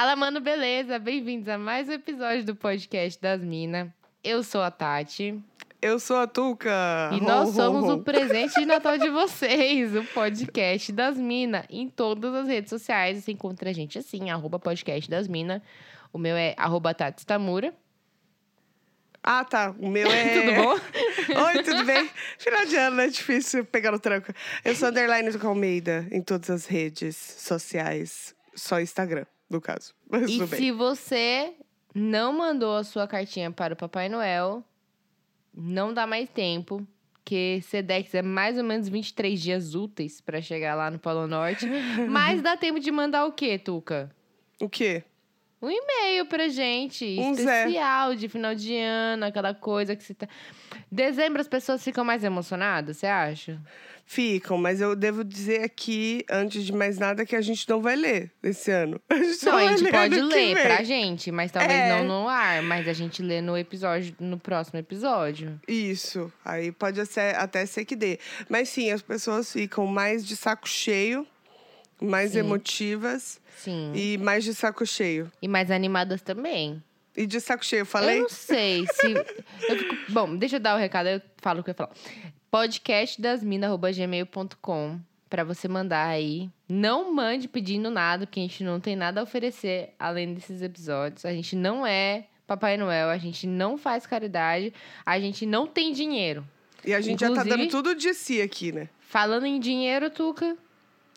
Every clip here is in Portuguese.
Fala, mano, beleza? Bem-vindos a mais um episódio do podcast das Minas. Eu sou a Tati. Eu sou a Tuca. E nós somos o presente de Natal de vocês, o podcast das Minas. Em todas as redes sociais você encontra a gente assim, arroba podcast das Minas. O meu é arroba Tati Tamura. Ah, tá. O meu é. tudo bom? Oi, tudo bem? Final de ano, é difícil pegar no tranco. Eu sou underline do Almeida em todas as redes sociais. Só Instagram, no caso. Mas E tudo bem. se você não mandou a sua cartinha para o Papai Noel, não dá mais tempo. Porque Sedex é mais ou menos 23 dias úteis para chegar lá no Polo Norte. Mas dá tempo de mandar o quê, Tuca? O quê? Um e-mail pra gente, Um Zé. especial de final de ano, aquela coisa que você tá. Dezembro as pessoas ficam mais emocionadas, você acha? Ficam, mas eu devo dizer aqui, antes de mais nada, que a gente não vai ler esse ano. A gente só Não, a gente pode ler vem. pra gente, mas talvez É. não no ar, mas a gente lê no episódio, no próximo episódio. Isso. Aí pode ser- até ser que dê. Mas sim, as pessoas ficam mais de saco cheio, mais Sim. emotivas Sim. E, e mais de saco cheio. mais animadas também. E de saco cheio, falei? Eu não sei se. eu fico- Bom, deixa eu dar o recado, eu falo o que eu ia falar. podcastdasmina.gmail.com pra você mandar aí. Não mande pedindo nada, porque a gente não tem nada a oferecer além desses episódios. A gente não é Papai Noel, a gente não faz caridade, a gente não tem dinheiro. E a gente já tá Inclusive- dando tudo de si aqui, né? Falando em dinheiro, Tuca.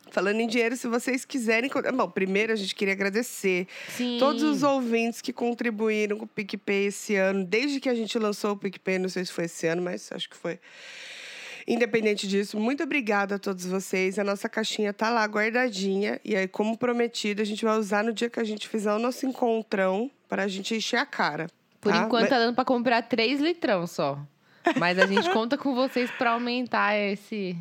Falando em dinheiro, se vocês quiserem. Bom, primeiro a gente queria agradecer Sim. todos os ouvintes que contribuíram com o PicPay esse ano, desde que a gente lançou o PicPay, não sei se foi esse ano, mas acho que foi. Independente disso, muito obrigada a todos vocês. A nossa caixinha tá lá guardadinha. E aí, como prometido, a gente vai usar no dia que a gente fizer o nosso encontrão para a gente encher a cara. Por tá? enquanto Mas- tá dando pra comprar 3 litrão só. Mas a gente conta com vocês pra aumentar esse,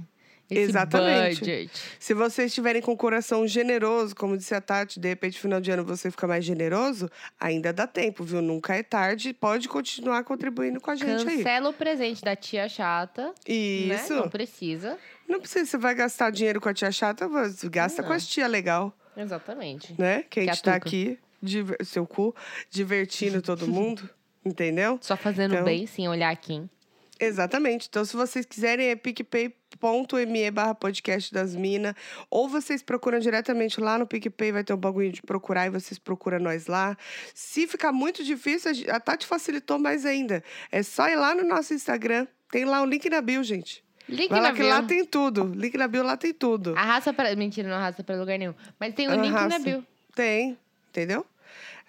esse Exatamente. budget. Se vocês estiverem com o coração generoso, como disse a Tati, de repente, final de ano você fica mais generoso, ainda dá tempo, viu? Nunca é tarde. Pode continuar contribuindo com a gente aí. Cancela o presente da tia chata. Isso. Né? Não precisa. Não precisa, você vai gastar dinheiro com a tia chata, você gasta com as tia legal, Exatamente. né? Que a Que a gente tá Tuca. aqui, diver- seu cu, divertindo todo mundo, entendeu? Só fazendo Então- bem, sem olhar quem. Exatamente. Então, se vocês quiserem, é picpay.me barra podcast das minas. Ou vocês procuram diretamente lá no PicPay, vai ter um bagulho de procurar e vocês procuram nós lá. Se ficar muito difícil, a Tati facilitou mais ainda. É só ir lá no nosso Instagram. Tem lá o link na bio, gente. Link Vai na lá que bio. lá tem tudo. Link na bio lá tem tudo. Arrasta pra... Mentira, não arrasta pra lugar nenhum. Mas tem o link na bio. Tem, entendeu?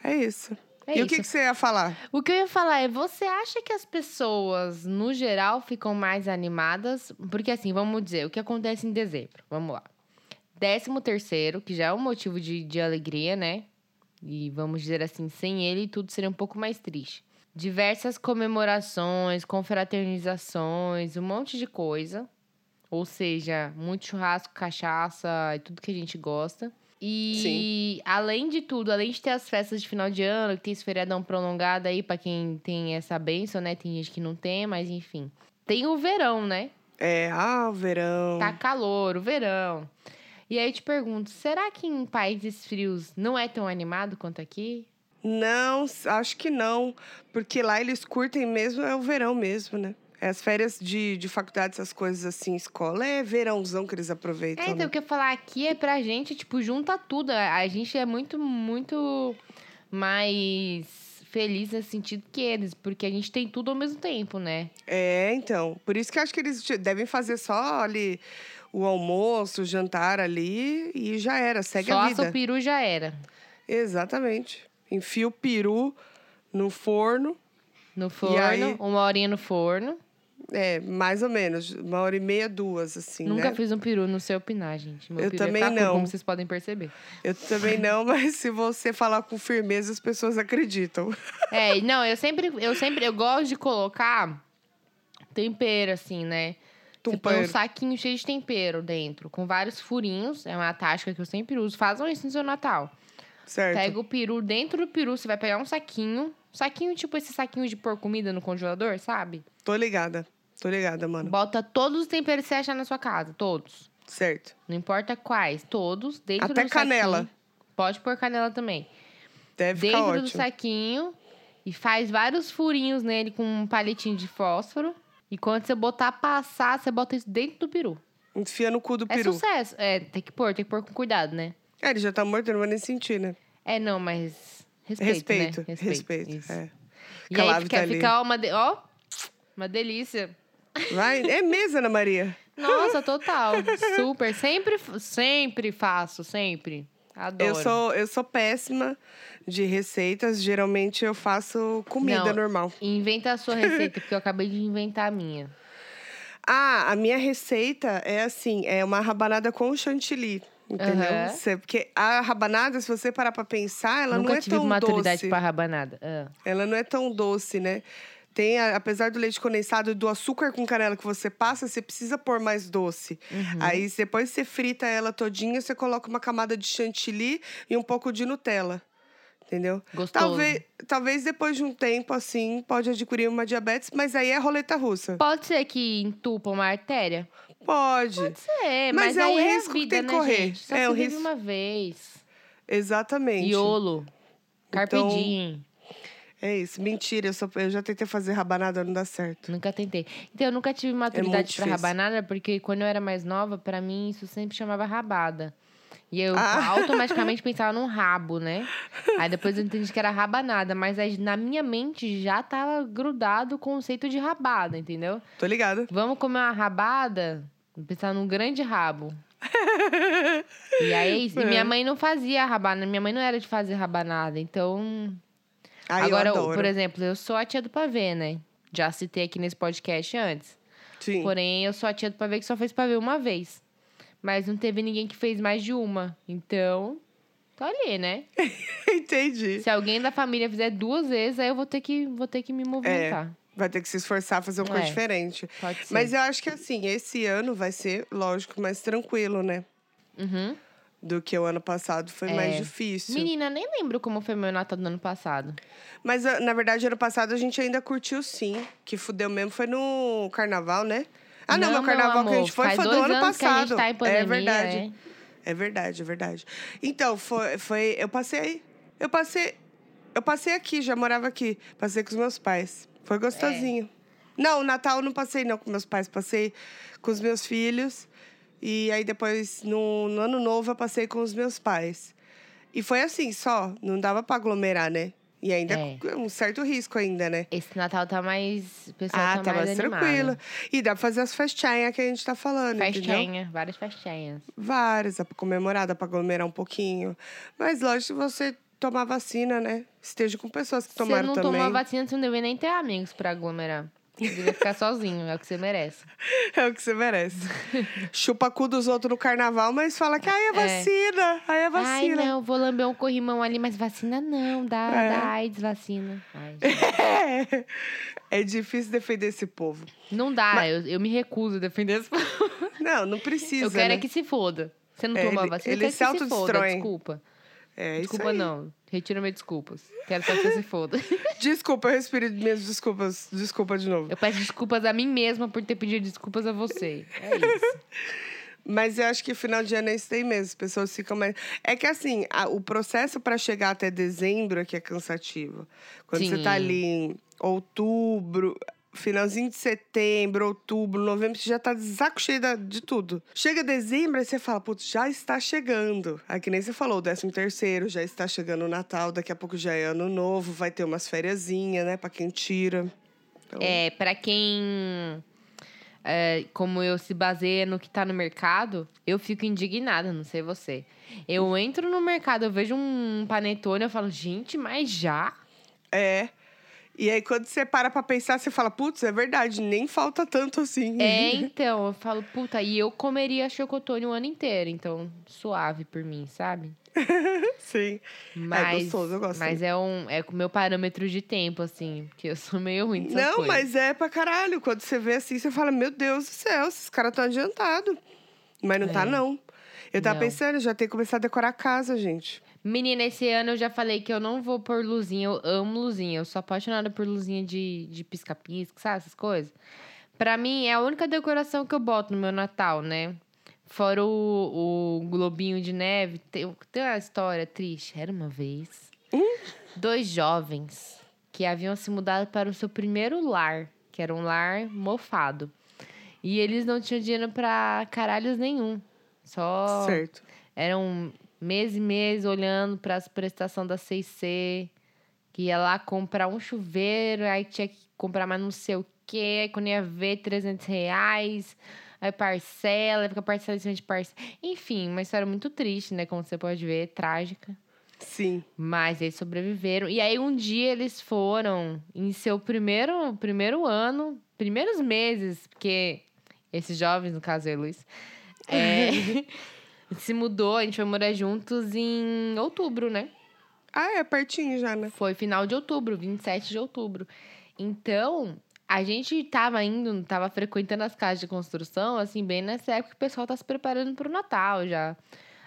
É isso. É e o isso. que, que você ia falar? O que eu ia falar é, você acha que as pessoas, no geral, ficam mais animadas? Porque assim, vamos dizer, o que acontece em dezembro? Vamos lá. Décimo terceiro, que já é um motivo de, de alegria, né? E vamos dizer assim, sem ele tudo seria um pouco mais triste. Diversas comemorações, confraternizações, um monte de coisa. Ou seja, muito churrasco, cachaça e tudo que a gente gosta. E além de tudo, além de ter as festas de final de ano, que tem esse feriadão prolongado aí pra quem tem essa benção, né? Tem gente que não tem, mas enfim. Tem o verão, né? É, ah, o verão. Tá calor, o verão. E aí eu te pergunto, será que em países frios não é tão animado quanto aqui? Não, acho que não. Porque lá eles curtem mesmo, é o verão mesmo, né? É as férias de, de faculdade, essas coisas assim, escola, é verãozão que eles aproveitam. É, então né? o que eu falar aqui é pra gente, tipo, junta tudo. A gente é muito, muito mais feliz nesse sentido que eles, porque a gente tem tudo ao mesmo tempo, né? É, então. Por isso que eu acho que eles devem fazer só ali o almoço, o jantar ali e já era, segue Só a assa o vida. peru já era. Exatamente. Enfia o peru no forno. No forno, aí? uma horinha no forno. É, mais ou menos, uma hora e meia, duas, assim, Nunca né? fiz um peru, não sei opinar, gente. Meu Eu é também fraco, não. como vocês podem perceber. Eu também não, mas se você falar com firmeza, as pessoas acreditam. É, não, eu sempre, eu sempre, eu gosto de colocar tempero, assim, né? Você põe um saquinho cheio de tempero dentro, com vários furinhos. É uma tática que eu sempre uso. Façam isso no seu Natal. Certo? Pega o peru, dentro do peru você vai pegar um saquinho. Saquinho, tipo esse saquinho de pôr comida no congelador, sabe? Tô ligada. Tô ligada, mano. Bota todos os temperos que você achar na sua casa, todos. Certo. Não importa quais, todos, dentro Até do canela. saquinho. Pode pôr canela também. Deve ficar dentro do ótimo. saquinho e faz vários furinhos nele com um palitinho de fósforo. E quando você botar pra assar, você bota isso dentro do peru. Enfia no cu do É peru. sucesso. É, tem que pôr, tem que pôr com cuidado, né? É, ele já tá morto, eu não vou nem sentir, né? É, não, mas respeito, Respeito, né? respeito. isso. é. E aí fica, tá ali. fica ó, uma, de- ó, uma delícia. Vai, é mesmo, Ana Maria. Nossa, total. Super. Sempre, sempre faço, sempre. Adoro. Eu sou, eu sou péssima de receitas. Geralmente eu faço comida Não. normal. Inventa a sua receita, porque eu acabei de inventar a minha. Ah, a minha receita é assim: é uma rabanada com chantilly. Entendeu? Cê- porque a rabanada, se você parar pra pensar, ela Nunca não é tive tão maturidade doce. pra rabanada. Ah. Ela não é tão doce, né? Tem, a- apesar do leite condensado e do açúcar com canela que você passa, você precisa pôr mais doce. Uhum. Aí depois você frita ela todinha, você coloca uma camada de chantilly e um pouco de Nutella. Entendeu? Gostoso. Talvez, talvez depois de um tempo, assim, pode adquirir uma diabetes, mas aí é roleta russa. Pode ser que entupa uma artéria? Pode. Pode ser, Mas mas, é um é risco que vida, tem que né, correr. gente? Só É se um risco. uma vez. Exatamente. Iolo. Carpe Então- diem. É isso. Mentira, eu, só, eu já tentei fazer rabanada, não dá certo. Nunca tentei. Então, eu nunca tive maturidade É muito pra difícil. rabanada, porque quando eu era mais nova, pra mim isso sempre chamava rabada. E eu Ah. automaticamente pensava num rabo, né? Aí depois eu entendi que era rabanada, mas aí na minha mente já tava grudado o conceito de rabada, entendeu? Tô ligada. Vamos comer uma rabada? Pensar num grande rabo. E aí, e É. minha mãe não fazia rabanada, minha mãe não era de fazer rabanada, então Ai, Agora, eu adoro. por exemplo, eu sou a tia do pavê, né? Já citei aqui nesse podcast antes. Sim. Porém, eu sou a tia do pavê que só fez pavê uma vez. Mas não teve ninguém que fez mais de uma. Então, tô ali, né? Entendi. Se alguém da família fizer duas vezes, aí eu vou ter que, vou ter que me movimentar. Vai ter que se esforçar a fazer uma coisa É. diferente. Pode ser. Mas eu acho que assim, esse ano vai ser, lógico, mais tranquilo, né? Uhum. Do que o ano passado. Foi mais É. difícil. Menina, nem lembro como foi meu Natal do ano passado. Mas, ah, na verdade, ano passado a gente ainda curtiu sim. Que fudeu mesmo foi no carnaval, né? Ah, não, Não, meu carnaval que a amor, gente foi foi do ano passado. tá em pandemia, é verdade. é. É verdade, é verdade. Então, foi, foi. Eu passei. Eu passei. Eu passei aqui, já morava aqui. Passei com os meus pais. Foi gostosinho. Não, o Natal eu não passei, não, com meus pais. Passei com os meus filhos. E aí depois, no, no ano novo, eu passei com os meus pais. E foi assim, só. Não dava pra aglomerar, né? E ainda É. um certo risco ainda, né? Esse Natal tá mais. Pessoal Ah, tá, tá mais animado. tranquilo. E dá pra fazer as festinhas que a gente tá falando? Festinha, várias festinhas. Várias, dá pra comemorar, dá pra aglomerar um pouquinho. Mas lógico, se você tomar vacina, né? Esteja com pessoas que Se você tomaram não também. tomar vacina, você não deve nem ter amigos pra aglomerar. Devia ficar sozinho, é o que você merece. É o que você merece. Chupa cu dos outros no carnaval, mas fala que aí é vacina, aí é Ai, vacina. não, vou lamber um corrimão ali, mas vacina não, dá, É. dá AIDS, vacina. Ai, É. é difícil defender esse povo. não dá, eu, eu me recuso a defender esse povo. Não, não precisa. Eu quero né? é que se foda. Você não É, tomou a ele- vacina, ele se autodestrói. desculpa. É isso Desculpa aí. não, retiro minhas desculpas. Quero só que você se foda. Desculpa, eu respiro minhas desculpas. Desculpa de novo. Eu peço desculpas a mim mesma por ter pedido desculpas a você. É isso. Mas eu acho que final de ano é isso aí mesmo. As pessoas ficam mais. É que assim, a- o processo para chegar até dezembro é que é cansativo. Quando você tá Sim. ali em outubro, finalzinho de setembro, outubro, novembro, você já tá de saco cheio de tudo. Chega dezembro, aí você fala, putz, já está chegando. Aí que nem você falou, o décimo terceiro, já está chegando o Natal, daqui a pouco já é ano novo, vai ter umas fériasinhas, né, pra quem tira. Então, É, pra quem. é, como eu se baseia no que tá no mercado, eu fico indignada, não sei você. Eu entro no mercado, eu vejo um panetone, eu falo, gente, mas já? É. E aí, quando você para pra pensar, você fala, putz, é verdade, nem falta tanto assim. É, então, eu falo, puta, e eu comeria chocotone o ano inteiro, então, suave por mim, sabe? Sim. Mas, gostoso, eu gosto Mas é um é com o meu parâmetro de tempo, assim, porque eu sou meio ruim Não, mas é pra caralho. Quando você vê assim, você fala, meu Deus do céu, esses caras estão adiantados. Mas não tá, É. não. Eu tava Não. pensando, já tem que começar a decorar a casa, gente. Menina, esse ano eu já falei que eu não vou pôr luzinha. Eu amo luzinha. Eu sou apaixonada por luzinha de de pisca-pisca, sabe? Essas coisas. Pra mim, é a única decoração que eu boto no meu Natal, né? Fora o, o globinho de neve. Tem, tem uma história triste. Era uma vez Dois jovens que haviam se mudado para o seu primeiro lar, que era um lar mofado. E eles não tinham dinheiro pra caralhos nenhum. Só Certo. eram mês e mês olhando para as prestações da CIC, que ia lá comprar um chuveiro, aí tinha que comprar mais não sei o quê, aí quando ia ver 300 reais, aí parcela, aí fica parcela em cima de parcela. Enfim, uma história muito triste, né? Como você pode ver, trágica. Sim. Mas eles sobreviveram. E aí um dia eles foram em seu primeiro, primeiro ano, primeiros meses, porque esses jovens, no caso eu e o Luiz, é, se mudou, a gente foi morar juntos em outubro, né? Ah, é pertinho já, né? Foi final de outubro, 27 de outubro. Então, a gente tava indo, tava frequentando as casas de construção, assim, bem nessa época que o pessoal tá se preparando pro Natal já.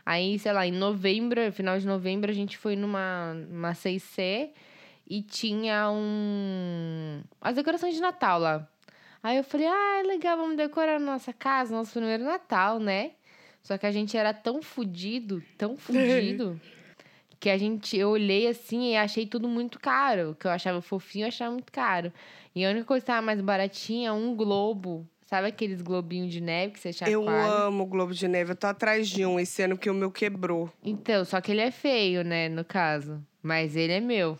Aí, sei lá, em novembro, final de novembro, a gente foi numa, numa 6C e tinha um. as decorações de Natal lá. Aí eu falei, ah, é legal, vamos decorar a nossa casa, nosso primeiro Natal, né? Só que a gente era tão fudido, tão fudido, que a gente, eu olhei assim e achei tudo muito caro. O que eu achava fofinho, eu achava muito caro. E a única coisa que tava mais baratinha, um globo. Sabe aqueles globinhos de neve que você chacoalha? Eu amo o Globo de Neve. Eu tô atrás de um esse ano que o meu quebrou. Então, só que ele é feio, né, no caso. Mas ele é meu.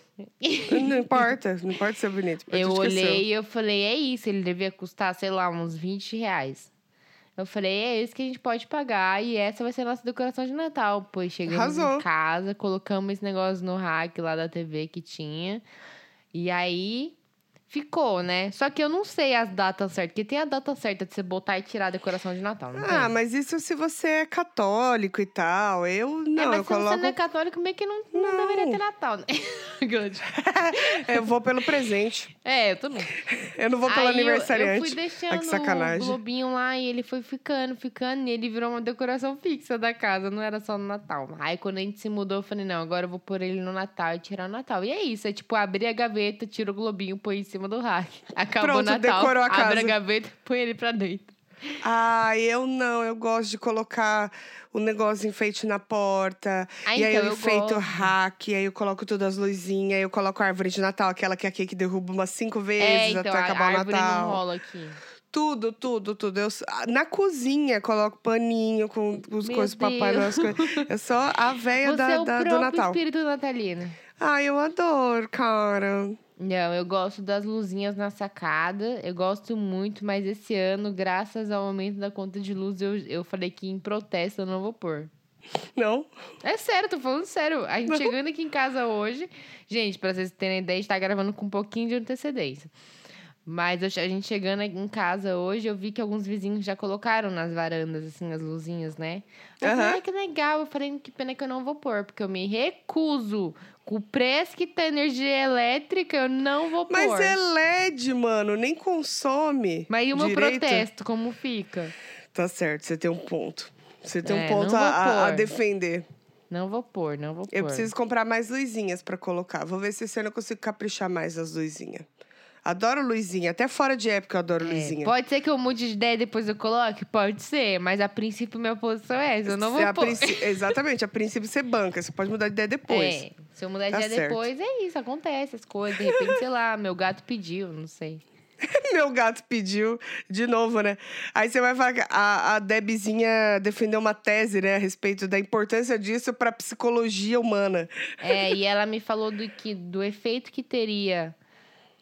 Não importa, não importa ser bonito. eu é olhei e eu falei, é isso, ele devia custar, sei lá, uns 20 reais. Eu falei, é isso que a gente pode pagar e essa vai ser a nossa decoração de Natal. Pois chegamos Arrasou. em casa, colocamos esse negócio no rack lá da TV que tinha. E aí ficou, né? Só que eu não sei as datas certas, porque tem a data certa de você botar e tirar a decoração de Natal, não Ah, tem? mas isso se você é católico e tal. Eu não, é, mas eu se coloco. você não é católico, meio que não, não, Não. deveria ter Natal, né? Eu vou pelo presente. é, eu também. Eu não vou pelo Aí eu- aniversariante. Eu, fui Ah, deixando o globinho lá e ele foi ficando, ficando, e ele virou uma decoração fixa da casa, não era só no Natal. Aí quando a gente se mudou, eu falei, não, agora eu vou pôr ele no Natal e tirar o Natal. E é isso, é tipo abrir a gaveta, tira o globinho, põe em cima do rack. Acabou Pronto, o Natal, decorou a abre casa. a gaveta, põe ele pra dentro. Ah, eu não. Eu gosto de colocar o negócio enfeite na porta. Ah, e aí então, eu eu enfeito gosto. hack, aí eu coloco todas as luzinhas, aí eu coloco a árvore de Natal, aquela que aqui que derruba umas cinco vezes é, então, até acabar o Natal. não rola aqui. Tudo, tudo, tudo. Eu, na cozinha, coloco paninho com os Meu coisas do Papai Noel. Eu sou a véia da, é o da- do Natal. espírito natalino. Ah, eu adoro, cara. Não, eu gosto das luzinhas na sacada. Eu gosto muito, mas esse ano, graças ao aumento da conta de luz, eu, eu falei que em protesto eu não vou pôr. Não? É sério, tô falando sério. A gente chegando aqui em casa hoje. Gente, pra vocês terem ideia, a gente tá gravando com um pouquinho de antecedência. Mas eu- a gente chegando aqui em casa hoje, eu vi que alguns vizinhos já colocaram nas varandas, assim, as luzinhas, né? Eu falei, Aham. ai, que legal. Eu falei, que pena que eu não vou pôr, porque eu me recuso. O preço que tá energia elétrica, eu não vou pôr. Mas é LED, mano, nem consome. Mas e o meu direito. protesto, como fica? Tá certo, você tem um ponto. Você tem É, um ponto a, a- defender. Não vou pôr, não vou pôr. Eu preciso comprar mais luzinhas pra colocar. Vou ver se esse ano eu consigo caprichar mais as luzinhas. Adoro luzinha, até fora de época eu adoro É, luzinha. pode ser que eu mude de ideia e depois eu coloque? Pode ser, mas a princípio minha posição é essa. Eu não vou a pôr. princ- Exatamente, a princípio você banca, você pode mudar de ideia depois. É, se eu mudar de Tá ideia certo. depois, é isso, acontece as coisas. De repente, sei lá, meu gato pediu, não sei. Meu gato pediu de novo, né? Aí você vai falar que a, a Debzinha defendeu uma tese, né, a respeito da importância disso pra psicologia humana. É, e ela me falou do, que, do efeito que teria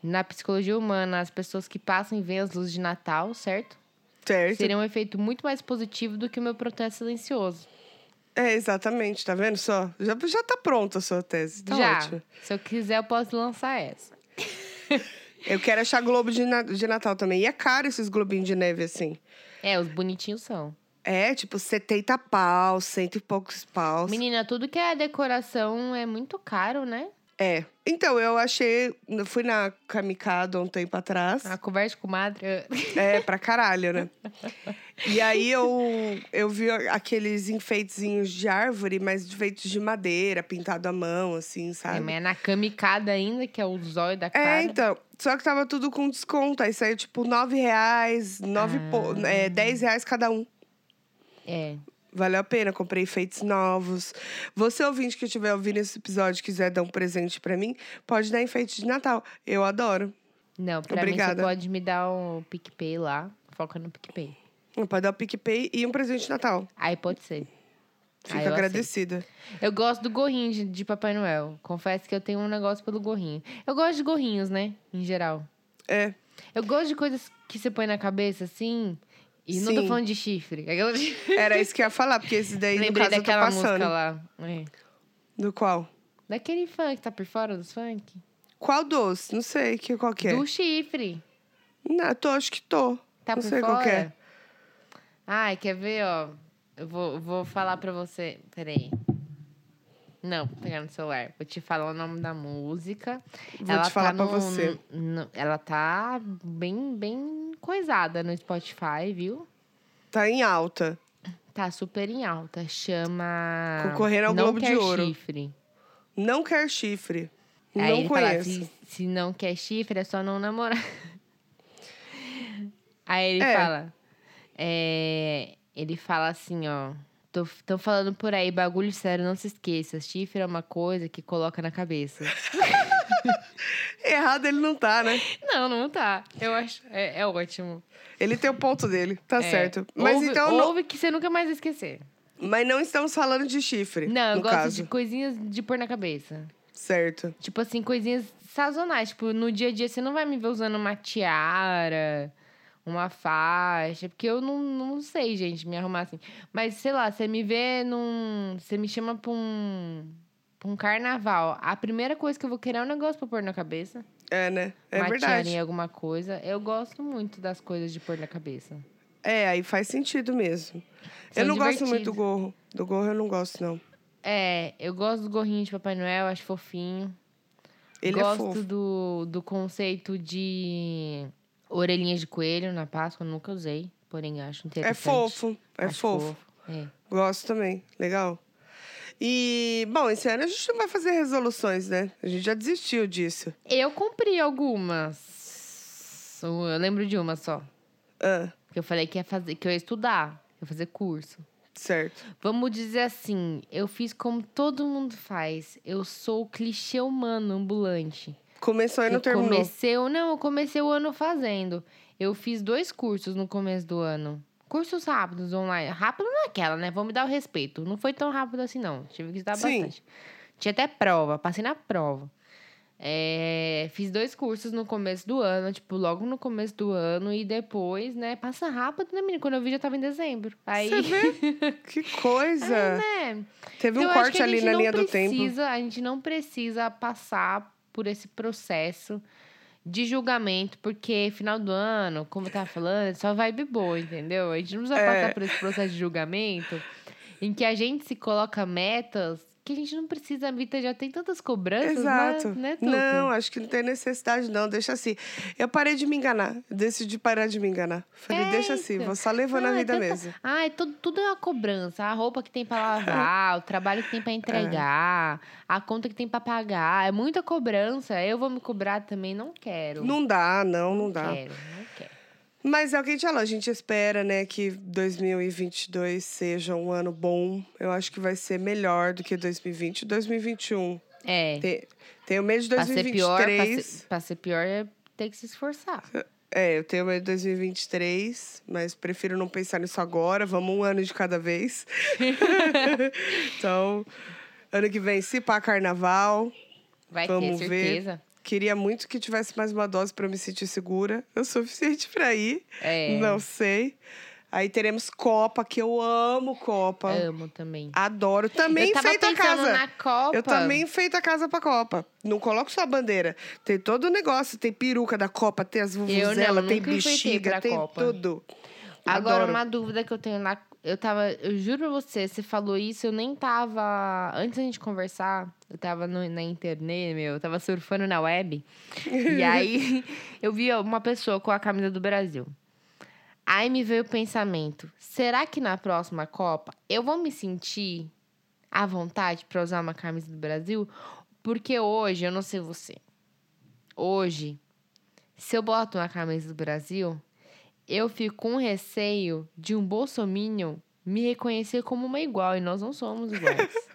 na psicologia humana as pessoas que passam e veem as luzes de Natal, certo? Certo? Seria um efeito muito mais positivo do que o meu protesto silencioso. É, exatamente, tá vendo só? Já, já tá pronta a sua tese, tá Já, ótimo. se eu quiser, eu posso lançar essa. Eu quero achar globo de, na- de Natal também. E é caro esses globinhos de neve, assim. É, os bonitinhos são. É, tipo, 70 pau, cento e poucos paus. Menina, tudo que é decoração é muito caro, né? É. Então, eu achei... Eu fui na Kamikado há um tempo atrás. A conversa com madre. É, pra caralho, né? E aí eu, eu vi aqueles enfeitezinhos de árvore, mas feitos de madeira, pintado à mão, assim, É, sabe? mas é na kamikada ainda, que é o zóio da cara. É, então. Só que tava tudo com desconto. Aí saiu, tipo, nove reais, nove Ah. po- é, 10 reais cada um. É. Valeu a pena, comprei enfeites novos. Você, ouvinte que estiver ouvindo esse episódio e quiser dar um presente pra mim, pode dar enfeite de Natal. Eu adoro. Não, pra mim Obrigada. você pode me dar um PicPay lá. Foca no PicPay. Pode dar o PicPay e um presente de Natal. Aí pode ser. Fico Ah, eu agradecida. Eu gosto do gorrinho de, de Papai Noel. Confesso que eu tenho um negócio pelo gorrinho. Eu gosto de gorrinhos, né? Em geral. É. Eu gosto de coisas que você põe na cabeça, assim. E não tô Sim. falando de chifre. Aquela de... Era isso que eu ia falar, porque esse daí, no caso, eu tô daquela passando. música lá. É. Do qual? Daquele funk, tá por fora dos funk? Qual doce? Não sei que, qual que é. Do chifre. Não, tô, acho que tô. Tá Não por sei fora? qual que é. Ai, quer ver, ó? Eu vou, vou falar pra você. Peraí. Não, vou pegar no celular. Vou te falar o nome da música. Vou te falar pra no- você. no- ela tá bem, bem coisada no Spotify, viu? Tá em alta. Tá super em alta. Chama. Concorrendo ao Não Globo de Quer Ouro. Chifre. Não quer chifre. Aí não ele fala, conheço. se, se não quer chifre, é só não namorar. Aí ele É. fala. é, ele fala assim, ó. Tô falando por aí, bagulho sério, não se esqueça. Chifre é uma coisa que coloca na cabeça. Errado ele não tá, né? não, não tá. Eu acho. É, é ótimo. Ele tem o ponto dele, tá É. certo. Mas ouve, então. Não, Ouve que você nunca mais vai esquecer. mas não estamos falando de chifre. Não, eu gosto caso. de coisinhas de pôr na cabeça. Certo. Tipo assim, coisinhas sazonais. Tipo, no dia a dia você não vai me ver usando uma tiara, uma faixa. Porque eu não, não sei, gente, me arrumar assim. Mas, sei lá, você me vê num. Você me chama pra um. Pra um carnaval. A primeira coisa que eu vou querer é um negócio pra pôr na cabeça. É, né? É uma verdade. tiarinha, alguma coisa. Eu gosto muito das coisas de pôr na cabeça. É, aí faz sentido mesmo. São eu não gosto muito do gorro. Do gorro eu não gosto, não. É, eu gosto do gorrinho de Papai Noel, acho fofinho. Ele é Gosto fofo. do, do conceito de orelhinhas de coelho na Páscoa, nunca usei, porém acho É interessante. fofo. É Acho fofo. É. Gosto também. Legal. E, bom, esse ano a gente não vai fazer resoluções, né? A gente já desistiu disso. Eu cumpri algumas. Eu lembro de uma só. Ah, Que eu falei que ia fazer, que eu ia estudar, ia fazer curso. certo. Vamos dizer assim, eu fiz como todo mundo faz. Eu sou o clichê humano ambulante. Começou e não eu terminou. comecei, não, eu comecei o ano fazendo. Eu fiz dois cursos no começo do ano. Cursos rápidos online. Rápido naquela, né? Vamos me dar o respeito. Não foi tão rápido assim, não. Tive que estudar Sim. bastante. Tinha até prova, passei na prova. É, fiz dois cursos no começo do ano, tipo, logo no começo do ano, e depois, né? Passa rápido, né, menina? Quando eu vi, já tava em dezembro. Aí. Você vê? Que coisa. É, né? Teve Então, um corte ali na linha do tempo. precisa- A gente não precisa passar por esse processo de julgamento, porque final do ano, como eu tava falando, só vibe boa, entendeu? A gente não precisa É. passar por esse processo de julgamento em que a gente se coloca metas que a gente não precisa, a vida já tem tantas cobranças, Exato. né, né não, acho que não tem necessidade, não. Deixa assim. Eu parei de me enganar. Decidi parar de me enganar. Falei, É, deixa assim, então. vou só levando Não, a é vida tanta- mesmo. Ah, é tudo, tudo é uma cobrança. A roupa que tem pra lavar, o trabalho que tem pra entregar, a conta que tem pra pagar. É muita cobrança. Eu vou me cobrar também, não quero. Não dá, não, não dá. quero, não quero. Mas é o que a gente falou, a gente espera, né, que 2022 seja um ano bom. Eu acho que vai ser melhor do que 2020 e 2021. É. Tem, tem o mês de Pra ser pior, pra 2023. ser, pra ser pior é ter que se esforçar. É, eu tenho o mês de 2023, mas prefiro não pensar nisso agora. Vamos um ano de cada vez. então, ano que vem, se pá carnaval. Vai Vamos ter, ver. Queria muito que tivesse mais uma dose para me sentir segura. É o suficiente para ir. É. Não sei. Aí teremos Copa, que eu amo Copa. Amo também. Adoro. Também eu feito a casa. na Copa. Eu também feito a casa pra Copa. Não coloco só a bandeira. Tem todo o negócio. Tem peruca da Copa, tem as vuvuzelas, tem bexiga, tem Copa. tudo. Agora, Adoro. uma dúvida que eu tenho na. Eu tava. Eu juro pra você, você falou isso, eu nem tava. Antes da gente conversar, eu tava no- na internet, meu, eu tava surfando na web. e aí eu vi uma pessoa com a camisa do Brasil. Aí me veio o pensamento: será que na próxima Copa eu vou me sentir à vontade pra usar uma camisa do Brasil? Porque hoje, eu não sei você. Hoje, se eu boto uma camisa do Brasil, eu fico com receio de um bolsominion me reconhecer como uma igual, e nós não somos iguais.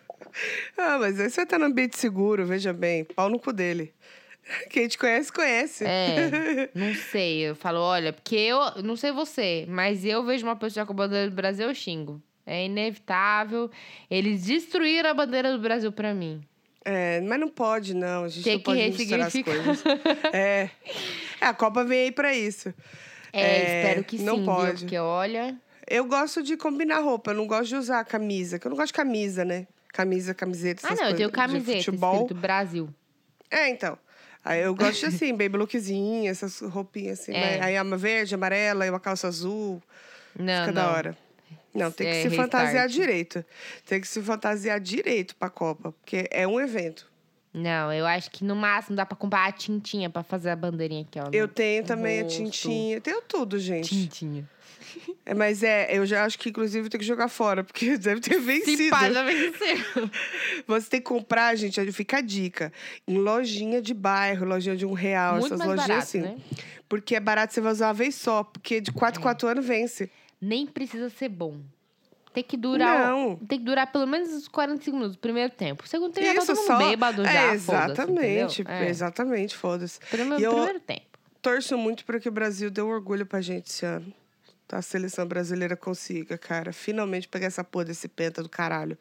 Ah, mas aí você tá no ambiente seguro, veja bem. Pau no cu dele. Quem te conhece, conhece. É, não sei. Eu falo, olha, porque eu, não sei você, mas eu vejo uma pessoa com a bandeira do Brasil, eu xingo. É inevitável. Eles destruíram a bandeira do Brasil pra mim. É, mas não pode, não. A gente Tem não que pode misturar as coisas. É. É, A Copa vem aí pra isso. É, É, espero que não sim, pode. viu? Porque olha. Eu gosto de combinar roupa, eu não gosto de usar camisa, que eu não gosto de camisa, né? Camisa, camiseta, Ah, essas não, eu tenho camiseta futebol. escrito Brasil. É, então. Aí eu gosto de assim, baby lookzinho, essas roupinhas assim, É. né? Aí uma verde, amarela, aí uma calça azul. Não, Fica não. da hora. Não, tem que É se restart. fantasiar direito. Tem que se fantasiar direito pra Copa, porque é um evento. Não, eu acho que no máximo dá pra comprar a tintinha pra fazer a bandeirinha aqui, ó. Eu tenho também a rosto. tintinha, tenho tudo, gente. Tintinha. É, mas é, eu já acho que inclusive tem que jogar fora, porque deve ter Se vencido. pá, já venceu. Você tem que comprar, gente, fica a dica. Em lojinha de bairro, lojinha de um real, Muito essas lojinhas barato, assim. né? Porque é barato, você vai usar uma vez só. Porque de 4 em 4 anos vence. Nem precisa ser bom. Tem que durar. Não. Tem que durar pelo menos uns 45 minutos, primeiro tempo. O segundo tempo já tá Isso, todo só. bêbado já. é, foda-se, exatamente. entendeu? É. Exatamente, foda-se. Primeiro, eu- primeiro tempo. Torço muito para que o Brasil dê orgulho pra gente esse ano. A seleção brasileira consiga, cara. Finalmente pegar essa porra desse penta do caralho.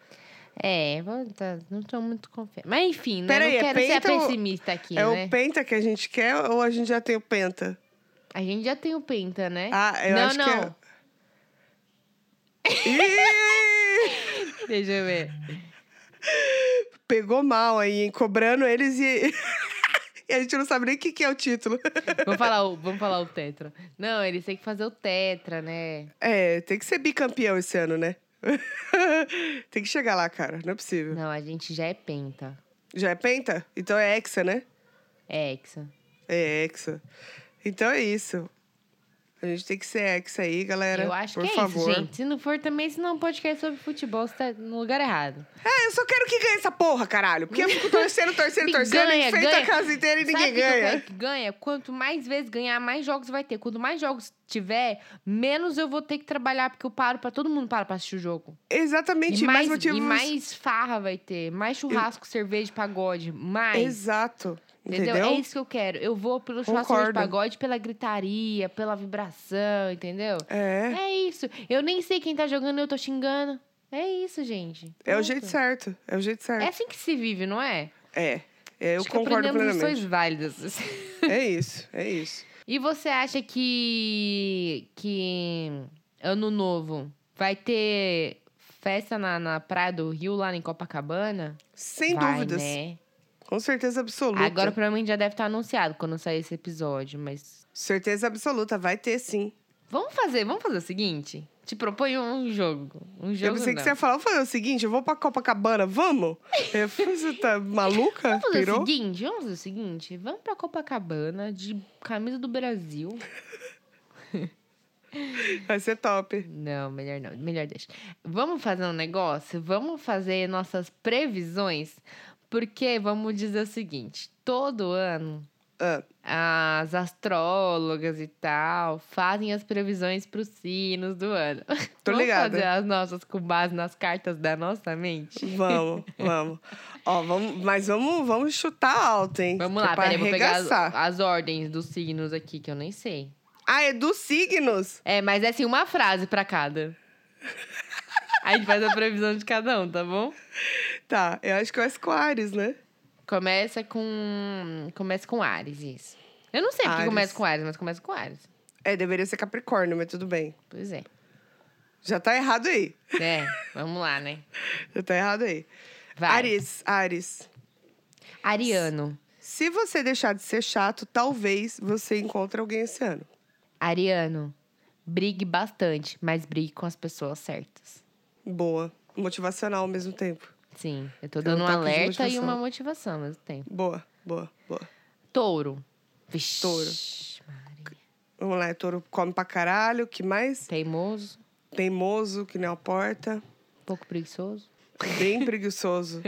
É, tá- não tô muito confiante. Mas enfim, né? Pera não é quero ser penta ou- pessimista aqui, é né? o penta que a gente quer ou a gente já tem o penta? A gente já tem o Penta, né? Ah, eu não, acho não. que é. Deixa eu ver. Pegou mal aí, hein? Cobrando eles e. e a gente não sabe nem o que, que é o título. Vamos falar, o, vamos falar o Tetra. Não, eles têm que fazer o Tetra, né? É, tem que ser bicampeão esse ano, né? tem que chegar lá, cara. Não é possível. Não, a gente já é Penta. Já é penta? Então é hexa, né? É Hexa. É hexa. Então é isso. A gente tem que ser hexa aí, galera. Eu acho por que é favor. isso, gente. Se não for também, se não é um podcast sobre futebol, você tá no lugar errado. É, eu só quero que ganhe essa porra, caralho. Porque eu fico torcendo, torcendo, torcendo, ganha, enfeita ganha. a casa inteira e Sabe ninguém ganha. que ganha? Quanto mais vezes ganhar, mais jogos vai ter. Quanto mais jogos tiver, menos eu vou ter que trabalhar, porque eu paro pra todo mundo para pra assistir o jogo. Exatamente, E mais, motivos. e mais farra vai ter. Mais churrasco, cerveja, pagode. Mais. Exato. Entendeu? Entendeu? É isso que eu quero. Eu vou pelo churrasco de pagode, pela gritaria, pela vibração, entendeu? É. É isso. Eu nem sei quem tá jogando, eu tô xingando. É isso, gente. É o jeito certo. É o jeito certo. É assim que se vive, não é? É. É, eu Acho que concordo lições plenamente. válidas. É isso, é isso. E você acha que que ano novo vai ter festa na, na praia do Rio lá em Copacabana? Sem vai, dúvidas. Né? Com certeza absoluta. Agora provavelmente já deve estar anunciado quando sair esse episódio, mas Certeza absoluta, vai ter sim. Vamos fazer, vamos fazer o seguinte. Te proponho um jogo, um jogo eu pensei não. que você ia falar, vou fazer o seguinte, eu vou pra Copacabana, vamos? Eu falei, você tá maluca? Vamos fazer Pirou? o seguinte, vamos fazer o seguinte, vamos pra Copacabana de camisa do Brasil. Vai ser top. Não, melhor não, melhor deixa. Vamos fazer um negócio? Vamos fazer nossas previsões? Porque vamos dizer o seguinte: todo ano Ah, as astrólogas e tal fazem as previsões para os signos do ano. Tô vamos ligada. fazer as nossas com base nas cartas da nossa mente? vamos, vamos. Ó, vamos, mas vamos, vamos chutar alto, hein? Vamos é lá, peraí, vou pegar as, as ordens dos signos aqui, que eu nem sei. Ah, é dos signos? É, mas é assim, uma frase para cada. Aí a gente faz a previsão de cada um, tá bom? Tá, eu acho que é com Ares, né? Começa com. Começa com Ares, isso. Eu não sei porque Áries. começa com Ares, mas começa com Ares. É, deveria ser Capricórnio, mas tudo bem. Pois é. Já tá errado aí. É, vamos lá, né? Já tá errado aí. Vai. Ares, Ares. Ariano. Se você deixar de ser chato, talvez você encontre alguém esse ano. Ariano. Brigue bastante, mas brigue com as pessoas certas. Boa. Motivacional ao mesmo tempo. Sim, eu tô um dando um de alerta e uma motivação ao mesmo tempo. Boa, boa, boa. Touro. Vixe. Touro. Maria. Vamos lá, touro come pra caralho. que mais? Teimoso, Teimoso, que nem uma porta. pouco preguiçoso. Bem preguiçoso.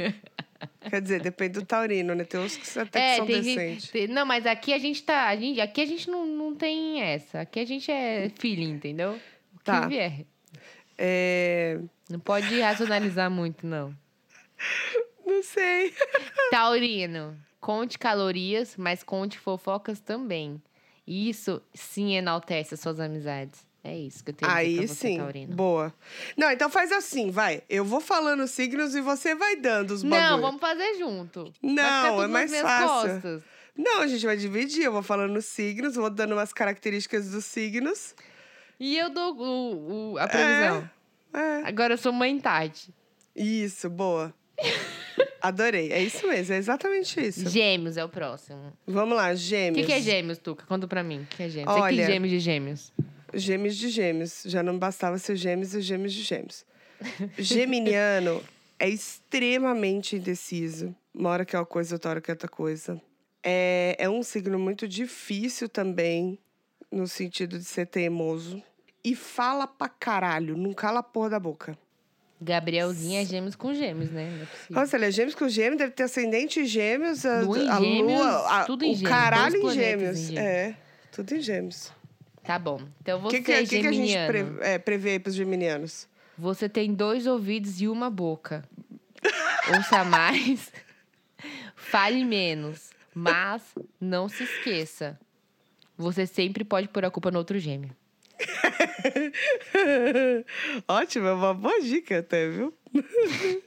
Quer dizer, depende do taurino, né? Tem uns que até que É, são tem gente. decentes. tem- não, mas aqui a gente tá. A gente, aqui a gente não, não tem essa. Aqui a gente é feeling, entendeu? O que Tá. vier. É... Não pode racionalizar muito, não. Não sei. Taurino, conte calorias, mas conte fofocas também. Isso sim enaltece as suas amizades. É isso que eu tenho Aí pra você, sim, Taurino. boa. Não, então faz assim, vai. Eu vou falando os signos e você vai dando os bagulho. Não, vamos fazer junto. Não, é mais fácil. costas. Não, a gente vai dividir. Eu vou falando os signos, vou dando umas características dos signos. E eu dou o, o- a previsão. É, Agora eu sou mãe Tati. isso, boa. Adorei. É isso mesmo, é exatamente isso. Gêmeos é o próximo. Vamos lá, O gêmeos. que, que é gêmeos, Tuca? Conta pra mim. O que é gêmeos? Você Olha- que gêmeos de gêmeos. Gêmeos de gêmeos. Já não bastava ser gêmeos e gêmeos de gêmeos. Geminiano é extremamente indeciso. Uma hora que é uma coisa, outra hora que é outra coisa. É, é um signo muito difícil também, no sentido de ser teimoso. E fala pra caralho, não cala a porra da boca. Gabrielzinho é gêmeos com gêmeos, né? É. Nossa, ele é gêmeos com gêmeos, deve ter ascendente em gêmeos, a, Lua em a gêmeos, lua, a- tudo em o gêmeos, caralho dois em gêmeos. em gêmeos. É, tudo em gêmeos. Tá bom. Então O você que, que, é que, que a gente geminiano. pre, é, prevê aí pros geminianos? Você tem dois ouvidos e uma boca. Ouça mais. Fale menos. Mas não se esqueça. Você sempre pode pôr a culpa no outro gêmeo. Ótimo, é uma boa dica até, viu?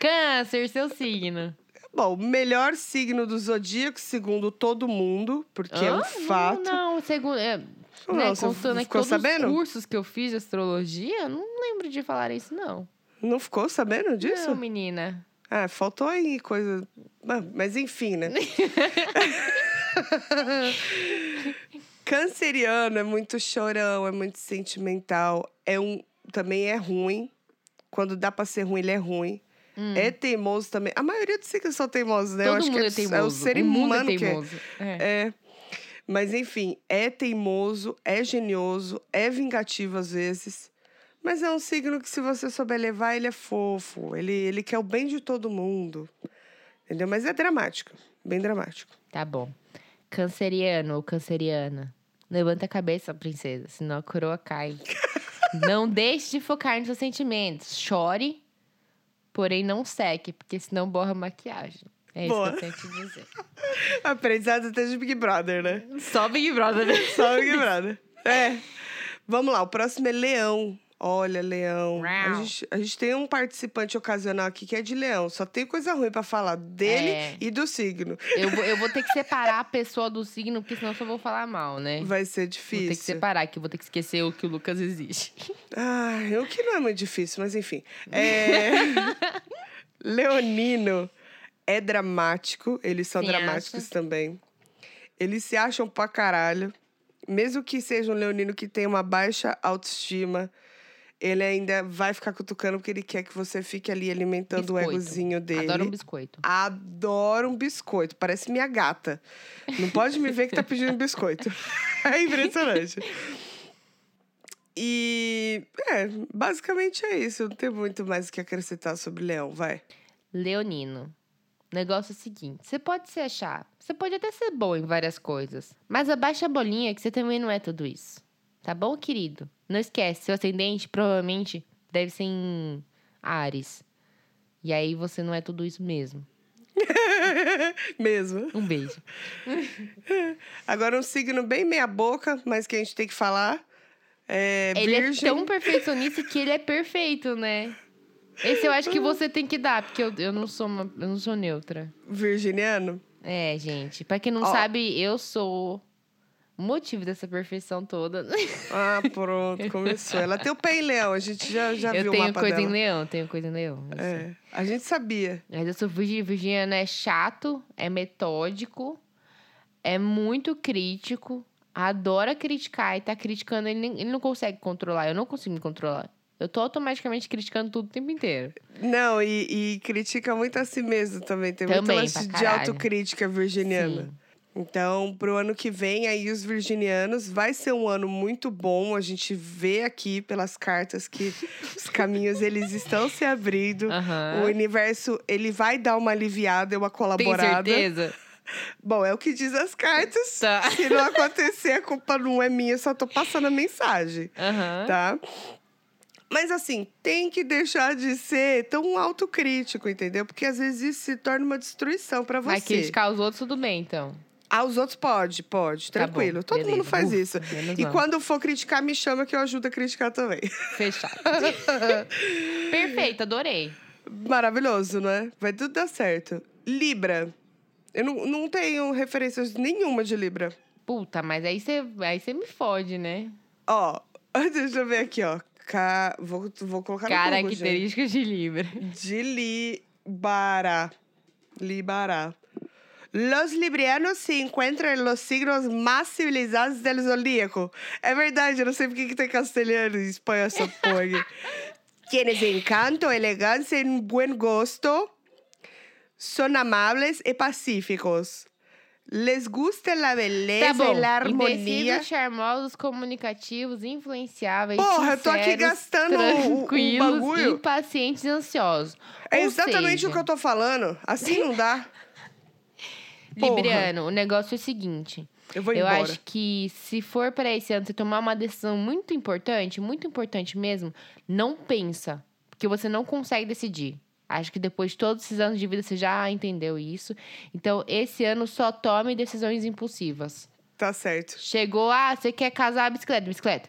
Câncer, seu signo. Bom, melhor signo do zodíaco, segundo todo mundo, porque é um Hã? fato. Não, não segundo. É, Não, né, contando aqui ficou todos sabendo? os cursos que eu fiz de astrologia, não lembro de falar isso, não. Não ficou sabendo disso? Não, menina. Ah, faltou aí coisa. Ah, Mas enfim, né? Canceriano é muito chorão, é muito sentimental. É um, também é ruim. Quando dá pra ser ruim, ele é ruim. É teimoso também. A maioria dos signos são teimosos, né? Eu Hum. Todo acho mundo que é é, teimoso. é o ser o humano é que é. teimoso. É. É. Mas enfim, é teimoso, é genioso, é vingativo às vezes. Mas é um signo que, se você souber levar, ele é fofo. Ele, ele quer o bem de todo mundo. Entendeu? Mas é dramático. Bem dramático. Tá bom. Canceriano ou canceriana. Levanta a cabeça, princesa, senão a coroa cai. não deixe de focar nos seus sentimentos. Chore, porém não seque, porque senão borra a maquiagem. É isso Boa. que eu tenho que dizer. Aprendizado até de Big Brother, né? Só Big Brother, né? Só Big Brother. É. Vamos lá, o próximo é Leão. Olha, Leão. A gente, a gente tem um participante ocasional aqui que é de Leão. Só tem coisa ruim pra falar dele É. e do signo. Eu vou, eu vou ter que separar a pessoa do signo, porque senão eu só vou falar mal, né? Vai ser Vou difícil. ter que separar, que vou ter que esquecer o que o Lucas existe. Ai, o que não é muito difícil, mas enfim. É... Leonino é dramático, eles são Sim, dramáticos acha? também. Eles se acham pra caralho. Mesmo que seja um leonino que tem uma baixa autoestima, ele ainda vai ficar cutucando porque ele quer que você fique ali alimentando Biscoito. o egozinho dele. Adoro um biscoito. Adoro um biscoito. Parece minha gata. Não pode me ver que tá pedindo biscoito. É impressionante. E, é, basicamente é isso. Não tem muito mais o que acrescentar sobre leão, vai. Leonino. O negócio é o seguinte: você pode se achar, você pode até ser bom em várias coisas, mas abaixa a bolinha que você também não é tudo isso. Tá bom, querido? Não esquece, seu ascendente provavelmente deve ser em Ares. E aí você não é tudo isso mesmo. Mesmo. Um beijo. Agora, um signo bem meia-boca, mas que a gente tem que falar. É Ele virgem. é tão perfeccionista que ele é perfeito, né? Esse eu acho que você tem que dar, porque eu, eu não sou uma, eu não sou neutra. Virginiano. É, gente. Pra quem não Ó. sabe, eu sou o motivo dessa perfeição toda. Ah, pronto, começou. Ela tem o pé em leão, a gente já, já eu viu o tenho mapa coisa dela. em leão, tenho coisa em leão. eu. É, a gente sabia. Mas eu sou virginiano é chato, é metódico, é muito crítico, adora criticar e tá criticando, ele, nem- ele não consegue controlar, eu não consigo me controlar. Eu tô automaticamente criticando tudo o tempo inteiro. Não, e, e critica muito a si mesmo também. Tem muito Também, lance pra de autocrítica virginiana. Sim. Então, pro ano que vem, aí os virginianos vai ser um ano muito bom. A gente vê aqui pelas cartas que os caminhos eles estão se abrindo. Aham. O universo ele vai dar uma aliviada, uma Tem colaborada. certeza? Bom, é o que diz as cartas. Tá. Se não acontecer, a culpa não é minha, só tô passando a mensagem Aham. tá? Mas assim, tem que deixar de ser tão autocrítico, entendeu? Porque às vezes isso se torna uma destruição pra você. Vai criticar os outros, tudo bem, então. Ah, os outros pode, pode, Tá tranquilo. Todo beleza. mundo faz isso. E quando for criticar, me chama que eu ajudo a criticar também. Fechado. Perfeito, adorei. Maravilhoso, né? Vai tudo dar certo. Libra. Eu não, não tenho referências nenhuma de Libra. Puta, mas aí você aí me fode, né? Ó, deixa eu ver aqui, ó. Ca... Vou, vou colocar no Google, gente. Características de Libra. De Libara. Libara. Los librianos se encontram en los signos más civilizados del zodíaco. É verdade, eu não sei porque que tem castelhano e espanhol essa porra aqui. Quienes encanto, elegancia y buen gusto son amables y pacíficos. Les gusta la Tá beleza bom. y la armonía. Indecisos, charmosos, comunicativos, influenciáveis, Porra, eu tô aqui sinceros, gastando tranquilos, bagulho. impacientes e ansiosos. É Ou exatamente seja, o que eu tô falando. Assim não dá. Porra. Libriano, o negócio é o seguinte. Eu vou Eu embora. acho que se for para esse ano você tomar uma decisão muito importante, muito importante mesmo, não pensa, porque você não consegue decidir. Acho que depois de todos esses anos de vida você já entendeu isso. Então, esse ano só tome decisões impulsivas. Tá certo. Chegou, ah, você quer casar bicicleta, bicicleta.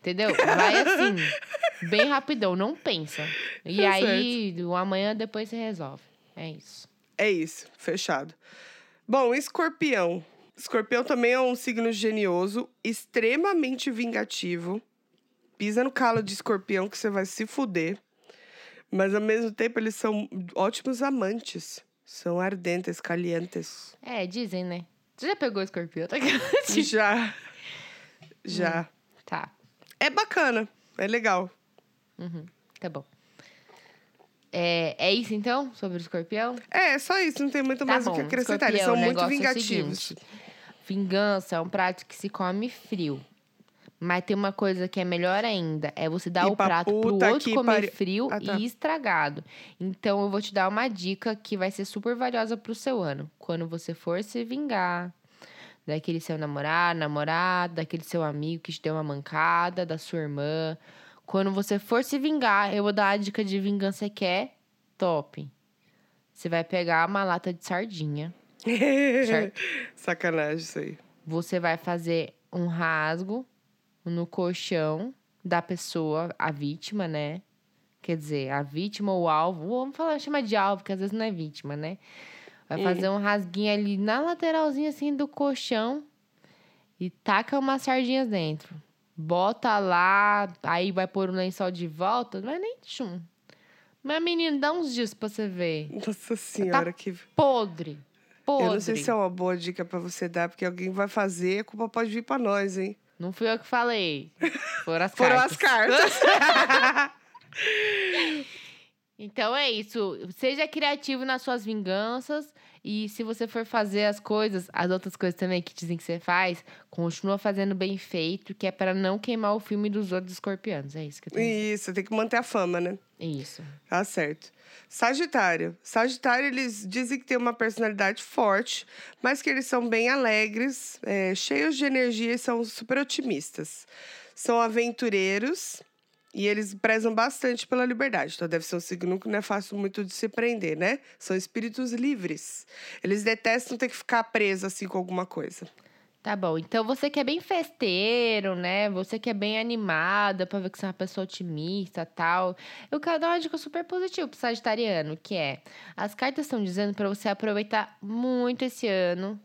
Entendeu? Vai assim, bem rapidão, não pensa. E Tá aí, o amanhã depois você resolve. É isso. É isso, fechado. Bom, escorpião. Escorpião também é um signo genioso, extremamente vingativo. Pisa no calo de escorpião que você vai se fuder. Mas ao mesmo tempo eles são ótimos amantes. São ardentes, calientes. É, dizem, né? Você já pegou escorpião? Tá Já. Já. Tá. É bacana, é legal. Tá bom. É, é isso então sobre o escorpião? É, só isso, não tem muito Tá mais o bom. que acrescentar. Eles são o muito é o vingativos. seguinte, vingança é um prato que se come frio. Mas tem uma coisa que é melhor ainda, é você dar E o pra prato pro outro comer frio Ah, tá. e estragado. Então eu vou te dar uma dica que vai ser super valiosa pro seu ano. Quando você for se vingar daquele seu namorado, namorada, daquele seu amigo que te deu uma mancada, da sua irmã. Quando você for se vingar, eu vou dar a dica de vingança que é top. Você vai pegar uma lata de sardinha. Certo. Sacanagem isso aí. Você vai fazer um rasgo no colchão da pessoa, a vítima, né? Quer dizer, a vítima ou o alvo. Vamos falar, chama de alvo, porque às vezes não é vítima, né? Vai fazer um rasguinho ali na lateralzinha assim do colchão e taca umas sardinhas dentro. Bota lá, aí vai pôr o lençol de volta, não é nem chum. Mas, menino, dá uns dias pra você ver. Nossa senhora, que. Podre. Podre. Eu não sei se é uma boa dica pra você dar, porque alguém vai fazer, a culpa pode vir pra nós, hein? Não fui eu que falei. Foram as Foram cartas. as cartas. Então é isso. Seja criativo nas suas vinganças. E se você for fazer as coisas, as outras coisas também que dizem que você faz, continua fazendo bem feito, que é para não queimar o filme dos outros escorpianos. É isso que eu tenho. Isso, tem que manter a fama, né? Isso. Tá certo. Sagitário. Sagitário, eles dizem que tem uma personalidade forte, mas que eles são bem alegres, é, cheios de energia e são super otimistas. São aventureiros e eles prezam bastante pela liberdade. Então, deve ser um signo que não é fácil muito de se prender, né? São espíritos livres. Eles detestam ter que ficar preso assim com alguma coisa. Tá bom. Então você que é bem festeiro, né? Você que é bem animada pra ver que você é uma pessoa otimista tal. Eu quero dar uma dica super positiva pro Sagitariano, que é: as cartas estão dizendo pra você aproveitar muito esse ano.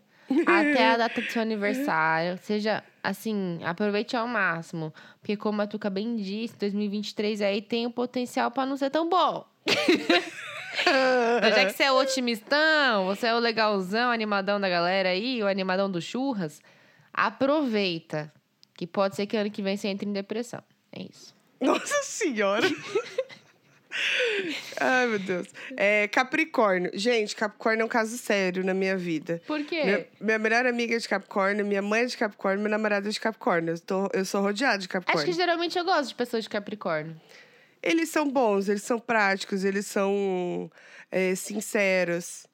Até a data do seu aniversário. Seja assim, aproveite ao máximo. Porque, como a Tuca bem disse, 2023 aí tem o potencial pra não ser tão bom. Então, já que você é o otimistão, você é o legalzão, animadão da galera aí, o animadão do churras, aproveita. Que pode ser que ano que vem você entre em depressão. É isso. Nossa senhora! Ai, meu Deus. É, Capricórnio. Gente, Capricórnio é um caso sério na minha vida. Por quê? Minha, minha melhor amiga é de Capricórnio, minha mãe é de Capricórnio, meu namorado é de Capricórnio. Eu, tô, eu sou rodeada de Acho Capricórnio. que geralmente eu gosto de pessoas de Capricórnio. Eles são bons, eles são práticos, eles são é, sinceros,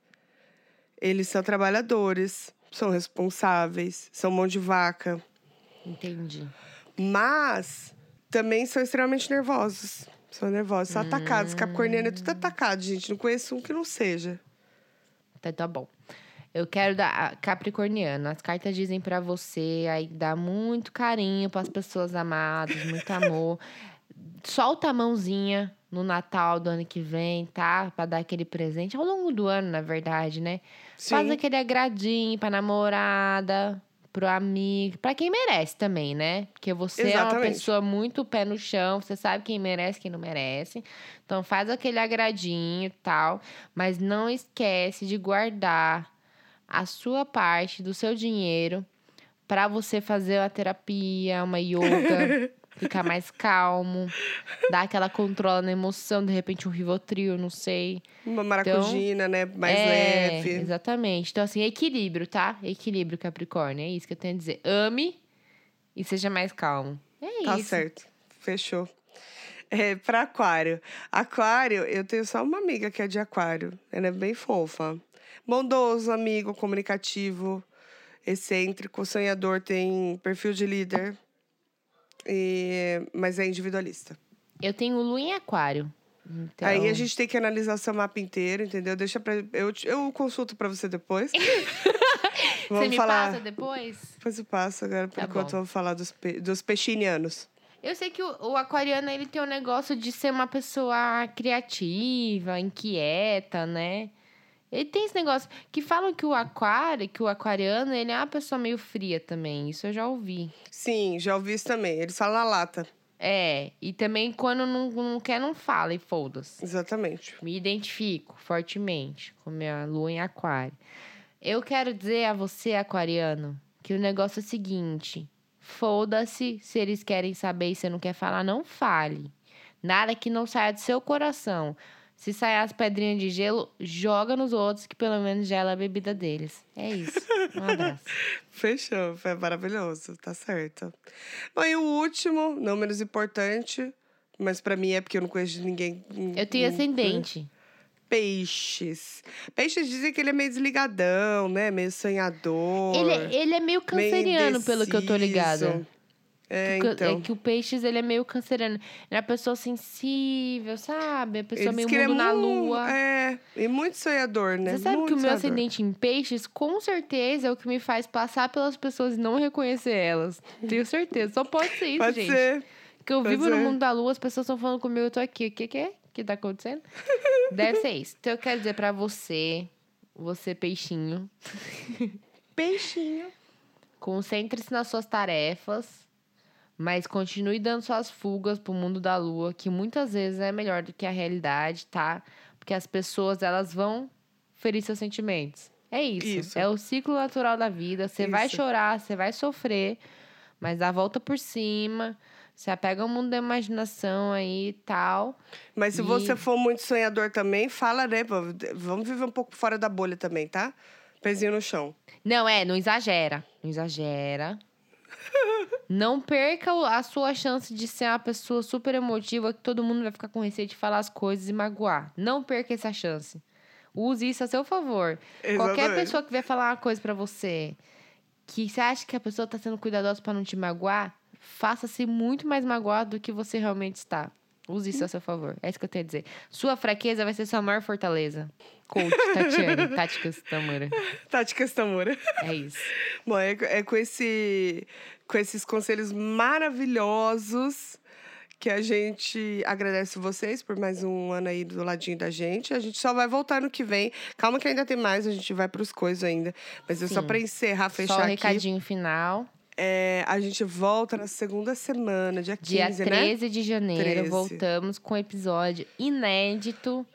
eles são trabalhadores, são responsáveis, são mão de vaca. Entendi. Mas também são extremamente nervosos. São nervosos, são atacados. Capricorniano é tudo atacado, gente. Não conheço um que não seja. Tá, tá bom. Eu quero dar Capricorniano. As cartas dizem para você aí dar muito carinho para as pessoas amadas, muito amor. Solta a mãozinha no Natal do ano que vem, tá? Para dar aquele presente ao longo do ano, na verdade, né? Sim. Faz aquele agradinho pra namorada, pro amigo, pra quem merece também, né? Porque você é uma Exatamente. pessoa muito pé no chão, você sabe quem merece, quem não merece. Então faz aquele agradinho e tal, mas não esquece de guardar a sua parte do seu dinheiro pra você fazer uma terapia, uma yoga, ficar mais calmo, dar aquela controla na emoção, de repente um Rivotril, não sei. Uma maracujina, né? Mais É, leve. Exatamente. Então, assim, equilíbrio, tá? Equilíbrio, Capricórnio. É isso que eu tenho a dizer. Ame e seja mais calmo. É Tá isso. certo. Fechou. É, pra aquário. Aquário, eu tenho só uma amiga que é de aquário. Ela é bem fofa. Bondoso, amigo, comunicativo, excêntrico, sonhador, tem perfil de líder. E... Mas é individualista. Eu tenho lua em aquário. Então, Aí a gente tem que analisar seu mapa inteiro, entendeu? Deixa pra. Eu, eu consulto pra você depois. Você me passa depois? Depois eu passo agora, por Tá enquanto eu vou falar dos, pe... dos peixinianos. Eu sei que o, o aquariano, ele tem um negócio de ser uma pessoa criativa, inquieta, né? Ele tem esse negócio que falam que o aquário, que o aquariano, ele é uma pessoa meio fria também. Isso eu já ouvi. Sim, já ouvi isso também. Eles falam na lata. É, e também quando não, não quer, não fala e foda-se. Exatamente. Me identifico fortemente com minha lua em aquário. Eu quero dizer a você, aquariano, que o negócio é o seguinte: foda-se se eles querem saber e você não quer falar, não fale. Nada que não saia do seu coração. Se sair as pedrinhas de gelo, joga nos outros, que pelo menos gela a bebida deles. É isso. Um abraço. Fechou, foi maravilhoso, tá certo. Bom, e o último, não menos importante, mas pra mim é porque eu não conheço ninguém. Eu tenho hum, ascendente. Peixes. Peixes dizem que ele é meio desligadão, né? Meio sonhador. Ele, é- ele é meio canceriano, pelo que eu tô ligada. É, Que o- então. É que o peixes, ele é meio canceriano. É uma pessoa sensível, sabe? A pessoa meio mundo é na mu- lua. É, e muito sonhador, né? Você sabe muito que o meu sonhador. ascendente em peixes, com certeza, é o que me faz passar pelas pessoas e não reconhecer elas. Tenho certeza. Só pode ser isso, Pode gente. ser. Porque eu pode vivo no ser. mundo da lua, as pessoas estão falando comigo, eu tô aqui. O que, que é? O que tá acontecendo? Deve ser isso. Então eu quero dizer pra você, você peixinho, Peixinho. Concentre-se nas suas tarefas, mas continue dando suas fugas pro mundo da lua, que muitas vezes é melhor do que a realidade, tá? Porque as pessoas, elas vão ferir seus sentimentos. É isso. Isso. É o ciclo natural da vida. Você vai chorar, você vai sofrer, mas dá a volta por cima. Se apega ao mundo da imaginação aí e tal. Mas se E- você for muito sonhador também, fala, né? Vamos viver um pouco fora da bolha também, tá? Pezinho no chão. Não, é, não exagera. Não exagera. Não perca a sua chance de ser uma pessoa super emotiva que todo mundo vai ficar com receio de falar as coisas e magoar. Não perca essa chance. Use isso a seu favor. Qualquer Exatamente. pessoa que vier falar uma coisa pra você que você acha que a pessoa tá sendo cuidadosa pra não te magoar, faça-se muito mais magoado do que você realmente está. Use isso a seu favor. É isso que eu tenho a dizer. Sua fraqueza vai ser sua maior fortaleza. Coach Tatiane, Táticas Tamara. Táticas Tamura. É isso. Bom, é, é com, esse, com esses conselhos maravilhosos que a gente agradece vocês por mais um ano aí do ladinho da gente. A gente só vai voltar no que vem. Calma que ainda tem mais, a gente vai pros coisas ainda. Mas é só pra encerrar, fechar Só o aqui. recadinho final. É, a gente volta na segunda semana, dia 15, Dia né? 13 de janeiro, 13. voltamos com um episódio inédito.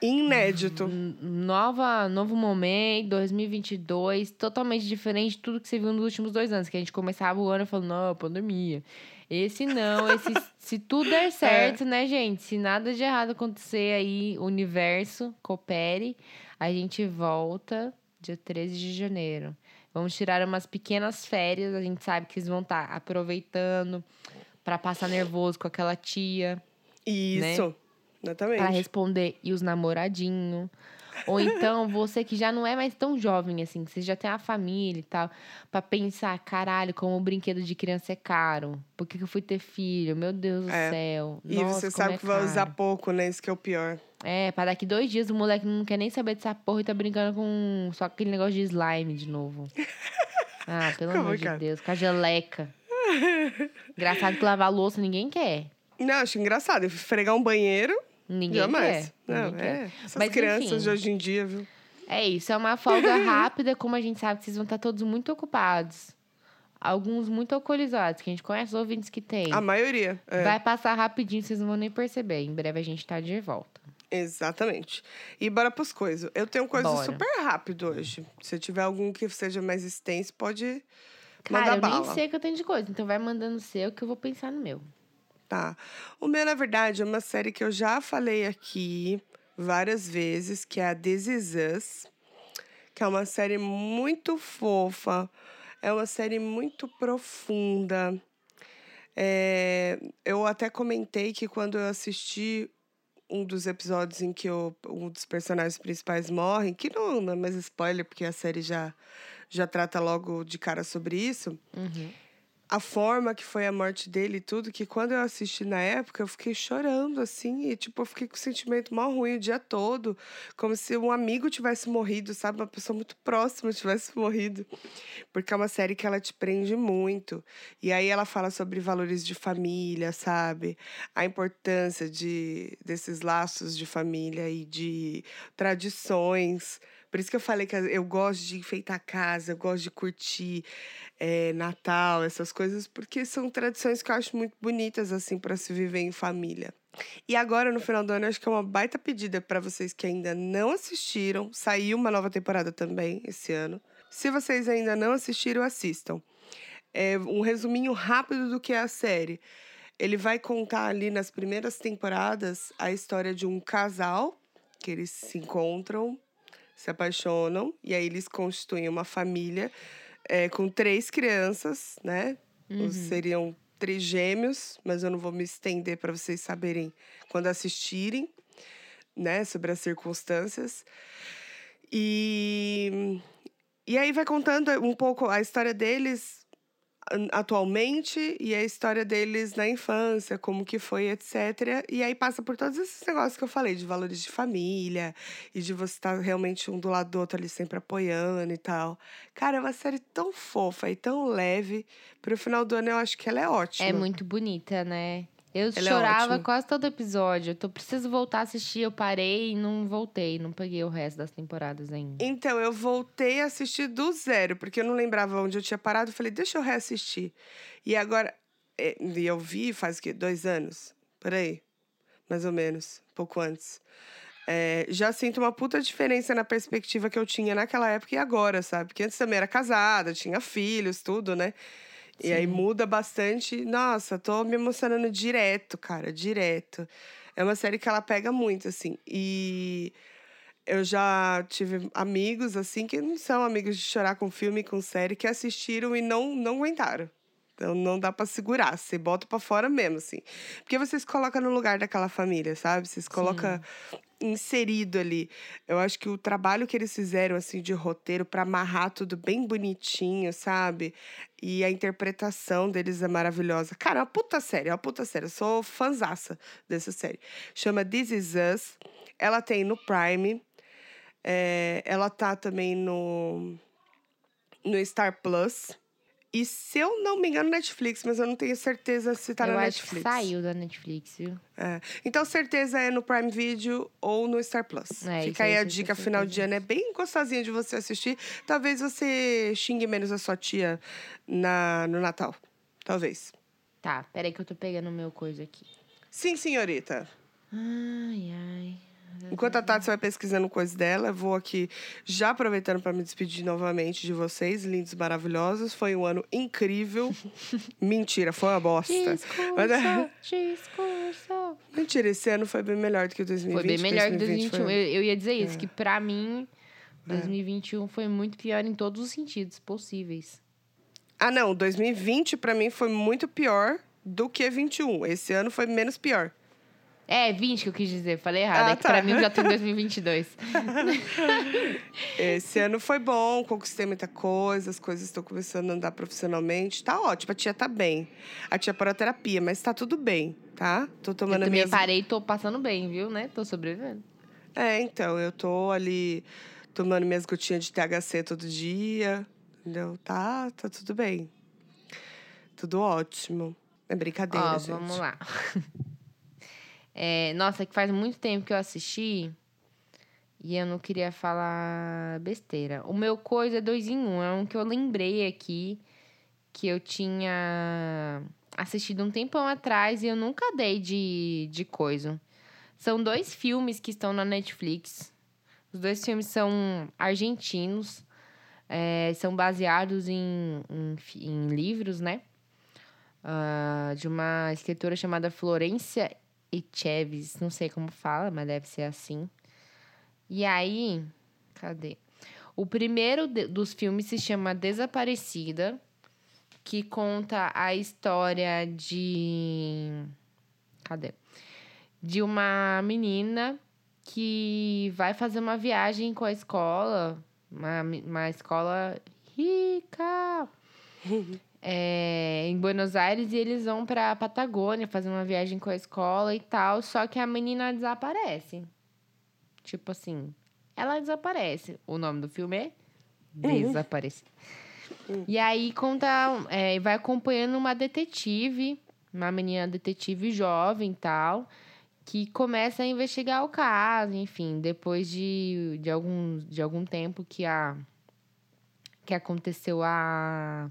Inédito. Nova, novo momento, 2022, totalmente diferente de tudo que você viu nos últimos dois anos. Que a gente começava o ano falando, não, pandemia. Esse não, esse, se tudo É. der certo, né, gente? Se nada de errado acontecer aí, o universo coopere, a gente volta dia 13 de janeiro. Vamos tirar umas pequenas férias, a gente sabe que eles vão estar aproveitando para passar nervoso com aquela tia, Isso. Exatamente. para responder e os namoradinhos. Ou então, você que já não é mais tão jovem assim, que você já tem a família e tal, pra pensar, caralho, como o brinquedo de criança é caro. Por que, que eu fui ter filho? Meu Deus do É. céu. E Nossa, você sabe é que vai usar pouco, né? Isso que é o pior. É, pra daqui dois dias o moleque não quer nem saber dessa porra e tá brincando com só aquele negócio de slime de novo. Ah, pelo Como, amor de cara? Deus, com a geleca. Engraçado que lavar louça ninguém quer. Não, acho engraçado. Esfregar um banheiro, Ninguém jamais. quer. Não, ninguém é. quer. Essas Mas, crianças enfim. de hoje em dia, viu? É isso, é uma folga rápida, como a gente sabe que vocês vão estar todos muito ocupados. Alguns muito alcoolizados, que a gente conhece os ouvintes que tem. A maioria. é. Vai passar rapidinho, vocês não vão nem perceber. Em breve a gente tá de volta. Exatamente. E bora pros coisas. Eu tenho coisa Bora. super rápido hoje. Se tiver algum que seja mais extenso, pode Cara, mandar eu bala. nem sei o que eu tenho de coisa, então vai mandando o seu que eu vou pensar no meu. Tá. O meu, na verdade, é uma série que eu já falei aqui várias vezes, que é a This Is Us, que é uma série muito fofa, é uma série muito profunda. É, eu até comentei que quando eu assisti um dos episódios em que o- um dos personagens principais morre, que não, não é mais spoiler, porque a série já, já trata logo de cara sobre isso Uhum. A forma que foi a morte dele e tudo, que quando eu assisti na época, eu fiquei chorando, assim, e tipo, eu fiquei com o sentimento mal ruim o dia todo, como se um amigo tivesse morrido, sabe? Uma pessoa muito próxima tivesse morrido. Porque é uma série que ela te prende muito. E aí ela fala sobre valores de família, sabe? A importância de, desses laços de família e de tradições. Por isso que eu falei que eu gosto de enfeitar a casa, eu gosto de curtir é, Natal, essas coisas, porque são tradições que eu acho muito bonitas, assim, para se viver em família. E agora, no final do ano, acho que é uma baita pedida para vocês que ainda não assistiram. Saiu uma nova temporada também esse ano. Se vocês ainda não assistiram, assistam. É um resuminho rápido do que é a série. Ele vai contar ali nas primeiras temporadas a história de um casal que eles se encontram, se apaixonam e aí eles constituem uma família é, com três crianças, né? Uhum. Seriam três gêmeos, mas eu não vou me estender para vocês saberem quando assistirem, né? Sobre as circunstâncias. E, e aí vai contando um pouco a história deles atualmente e a história deles na infância, como que foi, etc. E aí passa por todos esses negócios que eu falei, de valores de família e de você estar realmente um do lado do outro ali sempre apoiando e tal. Cara, é uma série tão fofa e tão leve. Pro final do ano eu acho que ela é ótima. É muito bonita, né? Eu Ela é chorava ótima. quase todo episódio. Eu tô, preciso voltar a assistir. Eu parei e não voltei. Não peguei o resto das temporadas ainda. Então, eu voltei a assistir do zero, porque eu não lembrava onde eu tinha parado. Falei, deixa eu reassistir. E agora, é, e eu vi faz o quê? Dois anos? Por aí. Mais ou menos. Pouco antes. É, já sinto uma puta diferença na perspectiva que eu tinha naquela época e agora, sabe? Porque antes também era casada, tinha filhos, tudo, né? E aí Sim. muda bastante. Nossa, tô me emocionando direto, cara, direto. É uma série que ela pega muito, assim. E eu já tive amigos, assim, que não são amigos de chorar com filme, com série, que assistiram e não, não aguentaram. Então não dá pra segurar, você bota pra fora mesmo, assim. Porque vocês colocam no lugar daquela família, sabe? Vocês colocam inserido ali. Eu acho que o trabalho que eles fizeram, assim, de roteiro pra amarrar tudo bem bonitinho, sabe? E a interpretação deles é maravilhosa. Cara, é uma puta série, é uma puta série. Eu sou fanzaça dessa série. Chama This Is Us. Ela tem no Prime. É, ela tá também no, no Star Plus. E se eu não me engano, Netflix, mas eu não tenho certeza se tá eu na Netflix. saiu da Netflix, viu? É. Então, certeza é no Prime Video ou no Star Plus. É, Fica aí aí a dica final de ano. É bem gostosinha de você assistir. Talvez você xingue menos a sua tia na, no Natal. Talvez. Tá, peraí que eu tô pegando o meu coisa aqui. Sim, senhorita. Ai, ai. Enquanto a Tati vai pesquisando coisas dela, eu vou aqui já aproveitando para me despedir novamente de vocês, lindos, maravilhosos. Foi um ano incrível. Mentira, foi uma bosta. Mas, é- Discurso, discurso. Mentira, esse ano foi bem melhor do que o 2020. Foi bem melhor que 2020 2021. foi- Eu, eu ia dizer isso, É. que pra mim, 2021 foi muito pior em todos os sentidos possíveis. Ah, não, 2020 para mim foi muito pior do que 21. Esse ano foi menos pior. É, 20 que eu quis dizer, falei errado. Ah, é que tá. pra mim eu já tô em 2022. Esse ano foi bom, conquistei muita coisa, as coisas estão começando a andar profissionalmente. Tá ótimo, a tia tá bem. A tia parou a terapia, mas tá tudo bem, tá? Tô Eu tomando também minhas... parei e tô passando bem, viu, né? Tô sobrevivendo. É, então, eu tô ali tomando minhas gotinhas de THC todo dia, entendeu? Tá, tá tudo bem. Tudo ótimo. É brincadeira, Ó, gente. vamos lá. É, nossa, que faz muito tempo que eu assisti e eu não queria falar besteira. O meu coisa é dois em um, é um que eu lembrei aqui que eu tinha assistido um tempão atrás e eu nunca dei de, de coisa. São dois filmes que estão na Netflix. Os dois filmes são argentinos, é, são baseados em, em, em livros, né? Ah, de uma escritora chamada Florência Echeves. Não sei como fala, mas deve ser assim. E aí, cadê? O primeiro de- dos filmes se chama Desaparecida, que conta a história de. Cadê? De uma menina que vai fazer uma viagem com a escola, uma, uma escola rica é, em Buenos Aires e eles vão pra Patagônia fazer uma viagem com a escola e tal. Só que a menina desaparece. Tipo assim, ela desaparece. O nome do filme é Desaparece. E aí conta, é, vai acompanhando uma detetive, uma menina detetive jovem e tal, que começa a investigar o caso, enfim, depois de, de, algum, de algum tempo que a que aconteceu a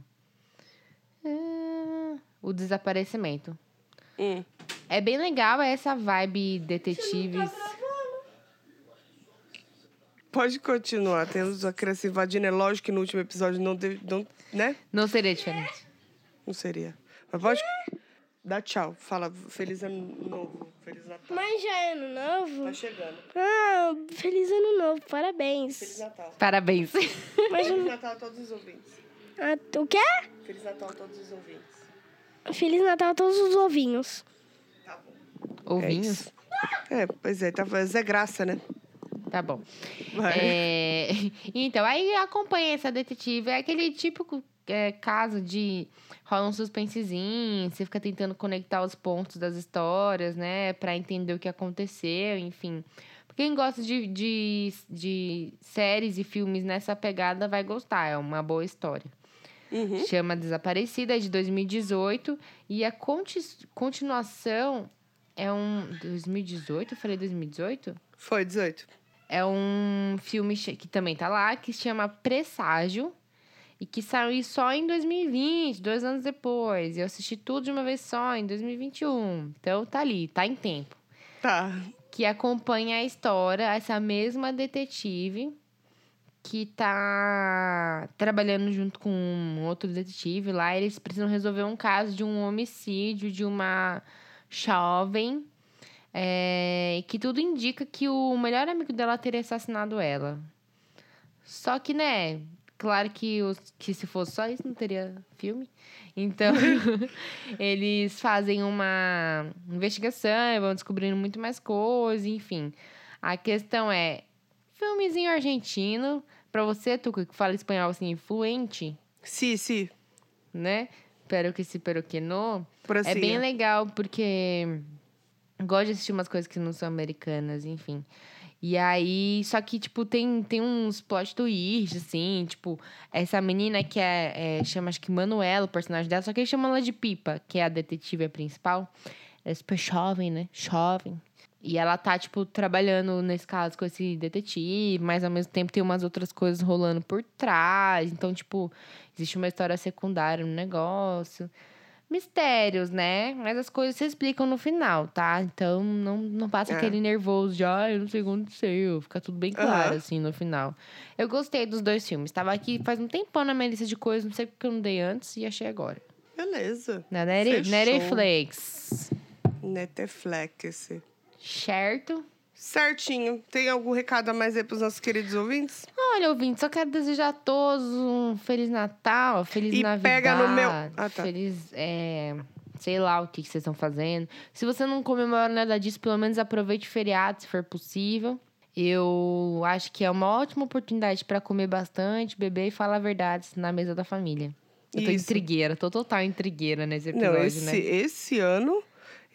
o desaparecimento. Hum. É bem legal essa vibe detetives. Pode continuar. Temos a criança invadindo. É lógico que no último episódio não deve. Não, né? Não seria diferente. Não seria. Mas pode. Dá tchau. Fala feliz ano novo. Feliz Natal. Mas já é ano novo? Tá chegando. Ah, feliz ano novo, Feliz parabéns. Natal. Parabéns. Mas Feliz Natal a todos os ouvintes. ah, o quê? Feliz Natal a todos os ouvintes. Feliz Natal a todos os ovinhos. Tá bom. Ouvinhos? isso. É, pois é. Tá, Zé Graça, né? Tá bom. Vai. É, Então, aí acompanha essa detetive. É aquele típico é, caso de rola um suspensezinho, você fica tentando conectar os pontos das histórias, né? Pra entender o que aconteceu, enfim. Quem gosta de, de, de séries e filmes nessa pegada vai gostar, é uma boa história. Uhum. Chama Desaparecida, é de 2018. E a conti- continuação é um. 2018? Eu falei 2018? Foi 18. É um filme que também tá lá, que se chama Presságio. E que saiu só em 2020, dois anos depois. E eu assisti tudo de uma vez só, em 2021. Então tá ali, tá em tempo. Tá. Que acompanha a história, essa mesma detetive que tá trabalhando junto com um outro detetive lá. Eles precisam resolver um caso de um homicídio de uma jovem. é, que tudo indica que o melhor amigo dela teria assassinado ela. Só que, né? Claro que, os, que se fosse só isso, não teria filme. Então, eles fazem uma investigação e vão descobrindo muito mais coisas, enfim. A questão é, filmezinho argentino, pra você, Tuca, que fala espanhol assim, fluente, Sim, sim. né? Pero que se pero que no. Por assim. É bem legal, porque gosto de assistir umas coisas que não são americanas, enfim. E aí, só que, tipo, tem, tem uns plot twists, assim, tipo, essa menina que é, é, chama, acho que Manuela, o personagem dela, só que eles chamam ela de Pipa, que é a detetive principal. Ela é super jovem, né? Jovem. E ela tá, tipo, trabalhando nesse caso com esse detetive, mas ao mesmo tempo tem umas outras coisas rolando por trás. Então, tipo, existe uma história secundária no negócio. Mistérios, né? Mas as coisas se explicam no final, tá? Então não, não passa É. aquele nervoso de, ai, eu não sei o que aconteceu. Fica tudo bem claro, Aham. assim, no final. Eu gostei dos dois filmes. Tava aqui faz um tempão na minha lista de coisas, não sei porque eu não dei antes e achei agora. Beleza. Na Fechou. Netflix. Netflix. Certo? Certinho. Tem algum recado a mais aí pros nossos queridos ouvintes? Olha, ouvinte, só quero desejar a todos um Feliz Natal, Feliz E Navidade. pega no meu- Ah, tá. Feliz. É... sei lá o que, que vocês estão fazendo. Se você não comemora nada disso, pelo menos aproveite o feriado, se for possível. Eu acho que é uma ótima oportunidade para comer bastante, beber e falar verdades na mesa da família. Eu tô Isso. intrigueira, tô total intrigueira nesse episódio, Não, esse, né? esse ano,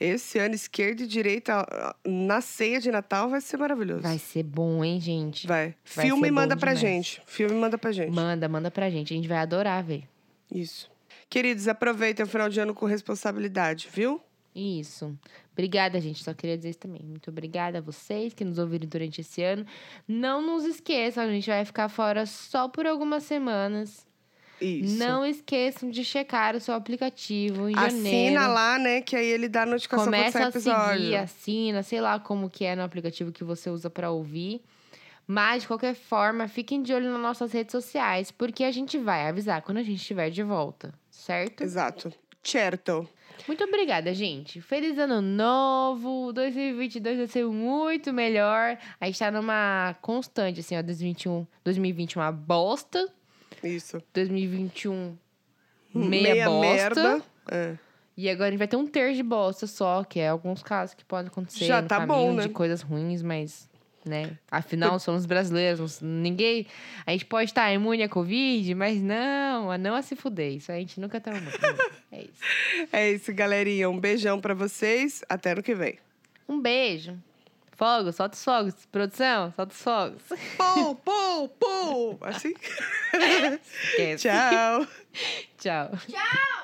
esse ano, esquerda e direita, na ceia de Natal, vai ser maravilhoso. Vai ser bom, hein, gente? Vai. Vai Filme manda pra demais. gente. Filme manda pra gente. Manda, manda pra gente. A gente vai adorar ver. Isso. Queridos, aproveitem o final de ano com responsabilidade, viu? Isso. Obrigada, gente. Só queria dizer isso também. Muito obrigada a vocês que nos ouviram durante esse ano. Não nos esqueçam, a gente vai ficar fora só por algumas semanas. Isso. Não esqueçam de checar o seu aplicativo em Assina janeiro. lá, né? Que aí ele dá notificação quando Começa sai a episódio. seguir, assina, sei lá como que é no aplicativo que você usa pra ouvir. Mas, de qualquer forma, fiquem de olho nas nossas redes sociais, porque a gente vai avisar quando a gente estiver de volta, certo? Exato. Certo. Muito obrigada, gente. Feliz ano novo. 2022 vai ser muito melhor. A gente tá numa constante, assim, ó. 2021, 2020 uma bosta. Isso. 2021 meia, bosta. merda. É. E agora a gente vai ter um terço de bosta só, que é alguns casos que podem acontecer Já no tá caminho bom, né? de coisas ruins, mas, né? Afinal, somos brasileiros. Ninguém... A gente pode estar imune à Covid, mas não, a não a se fuder. Isso a gente nunca tá imune. É isso. É isso, galerinha. Um beijão pra vocês. Até ano que vem. Um beijo. Fogos, solta os fogos. Produção, solta os fogos. Pô, pô, pô. Assim? Esquece. Tchau. Tchau. Tchau!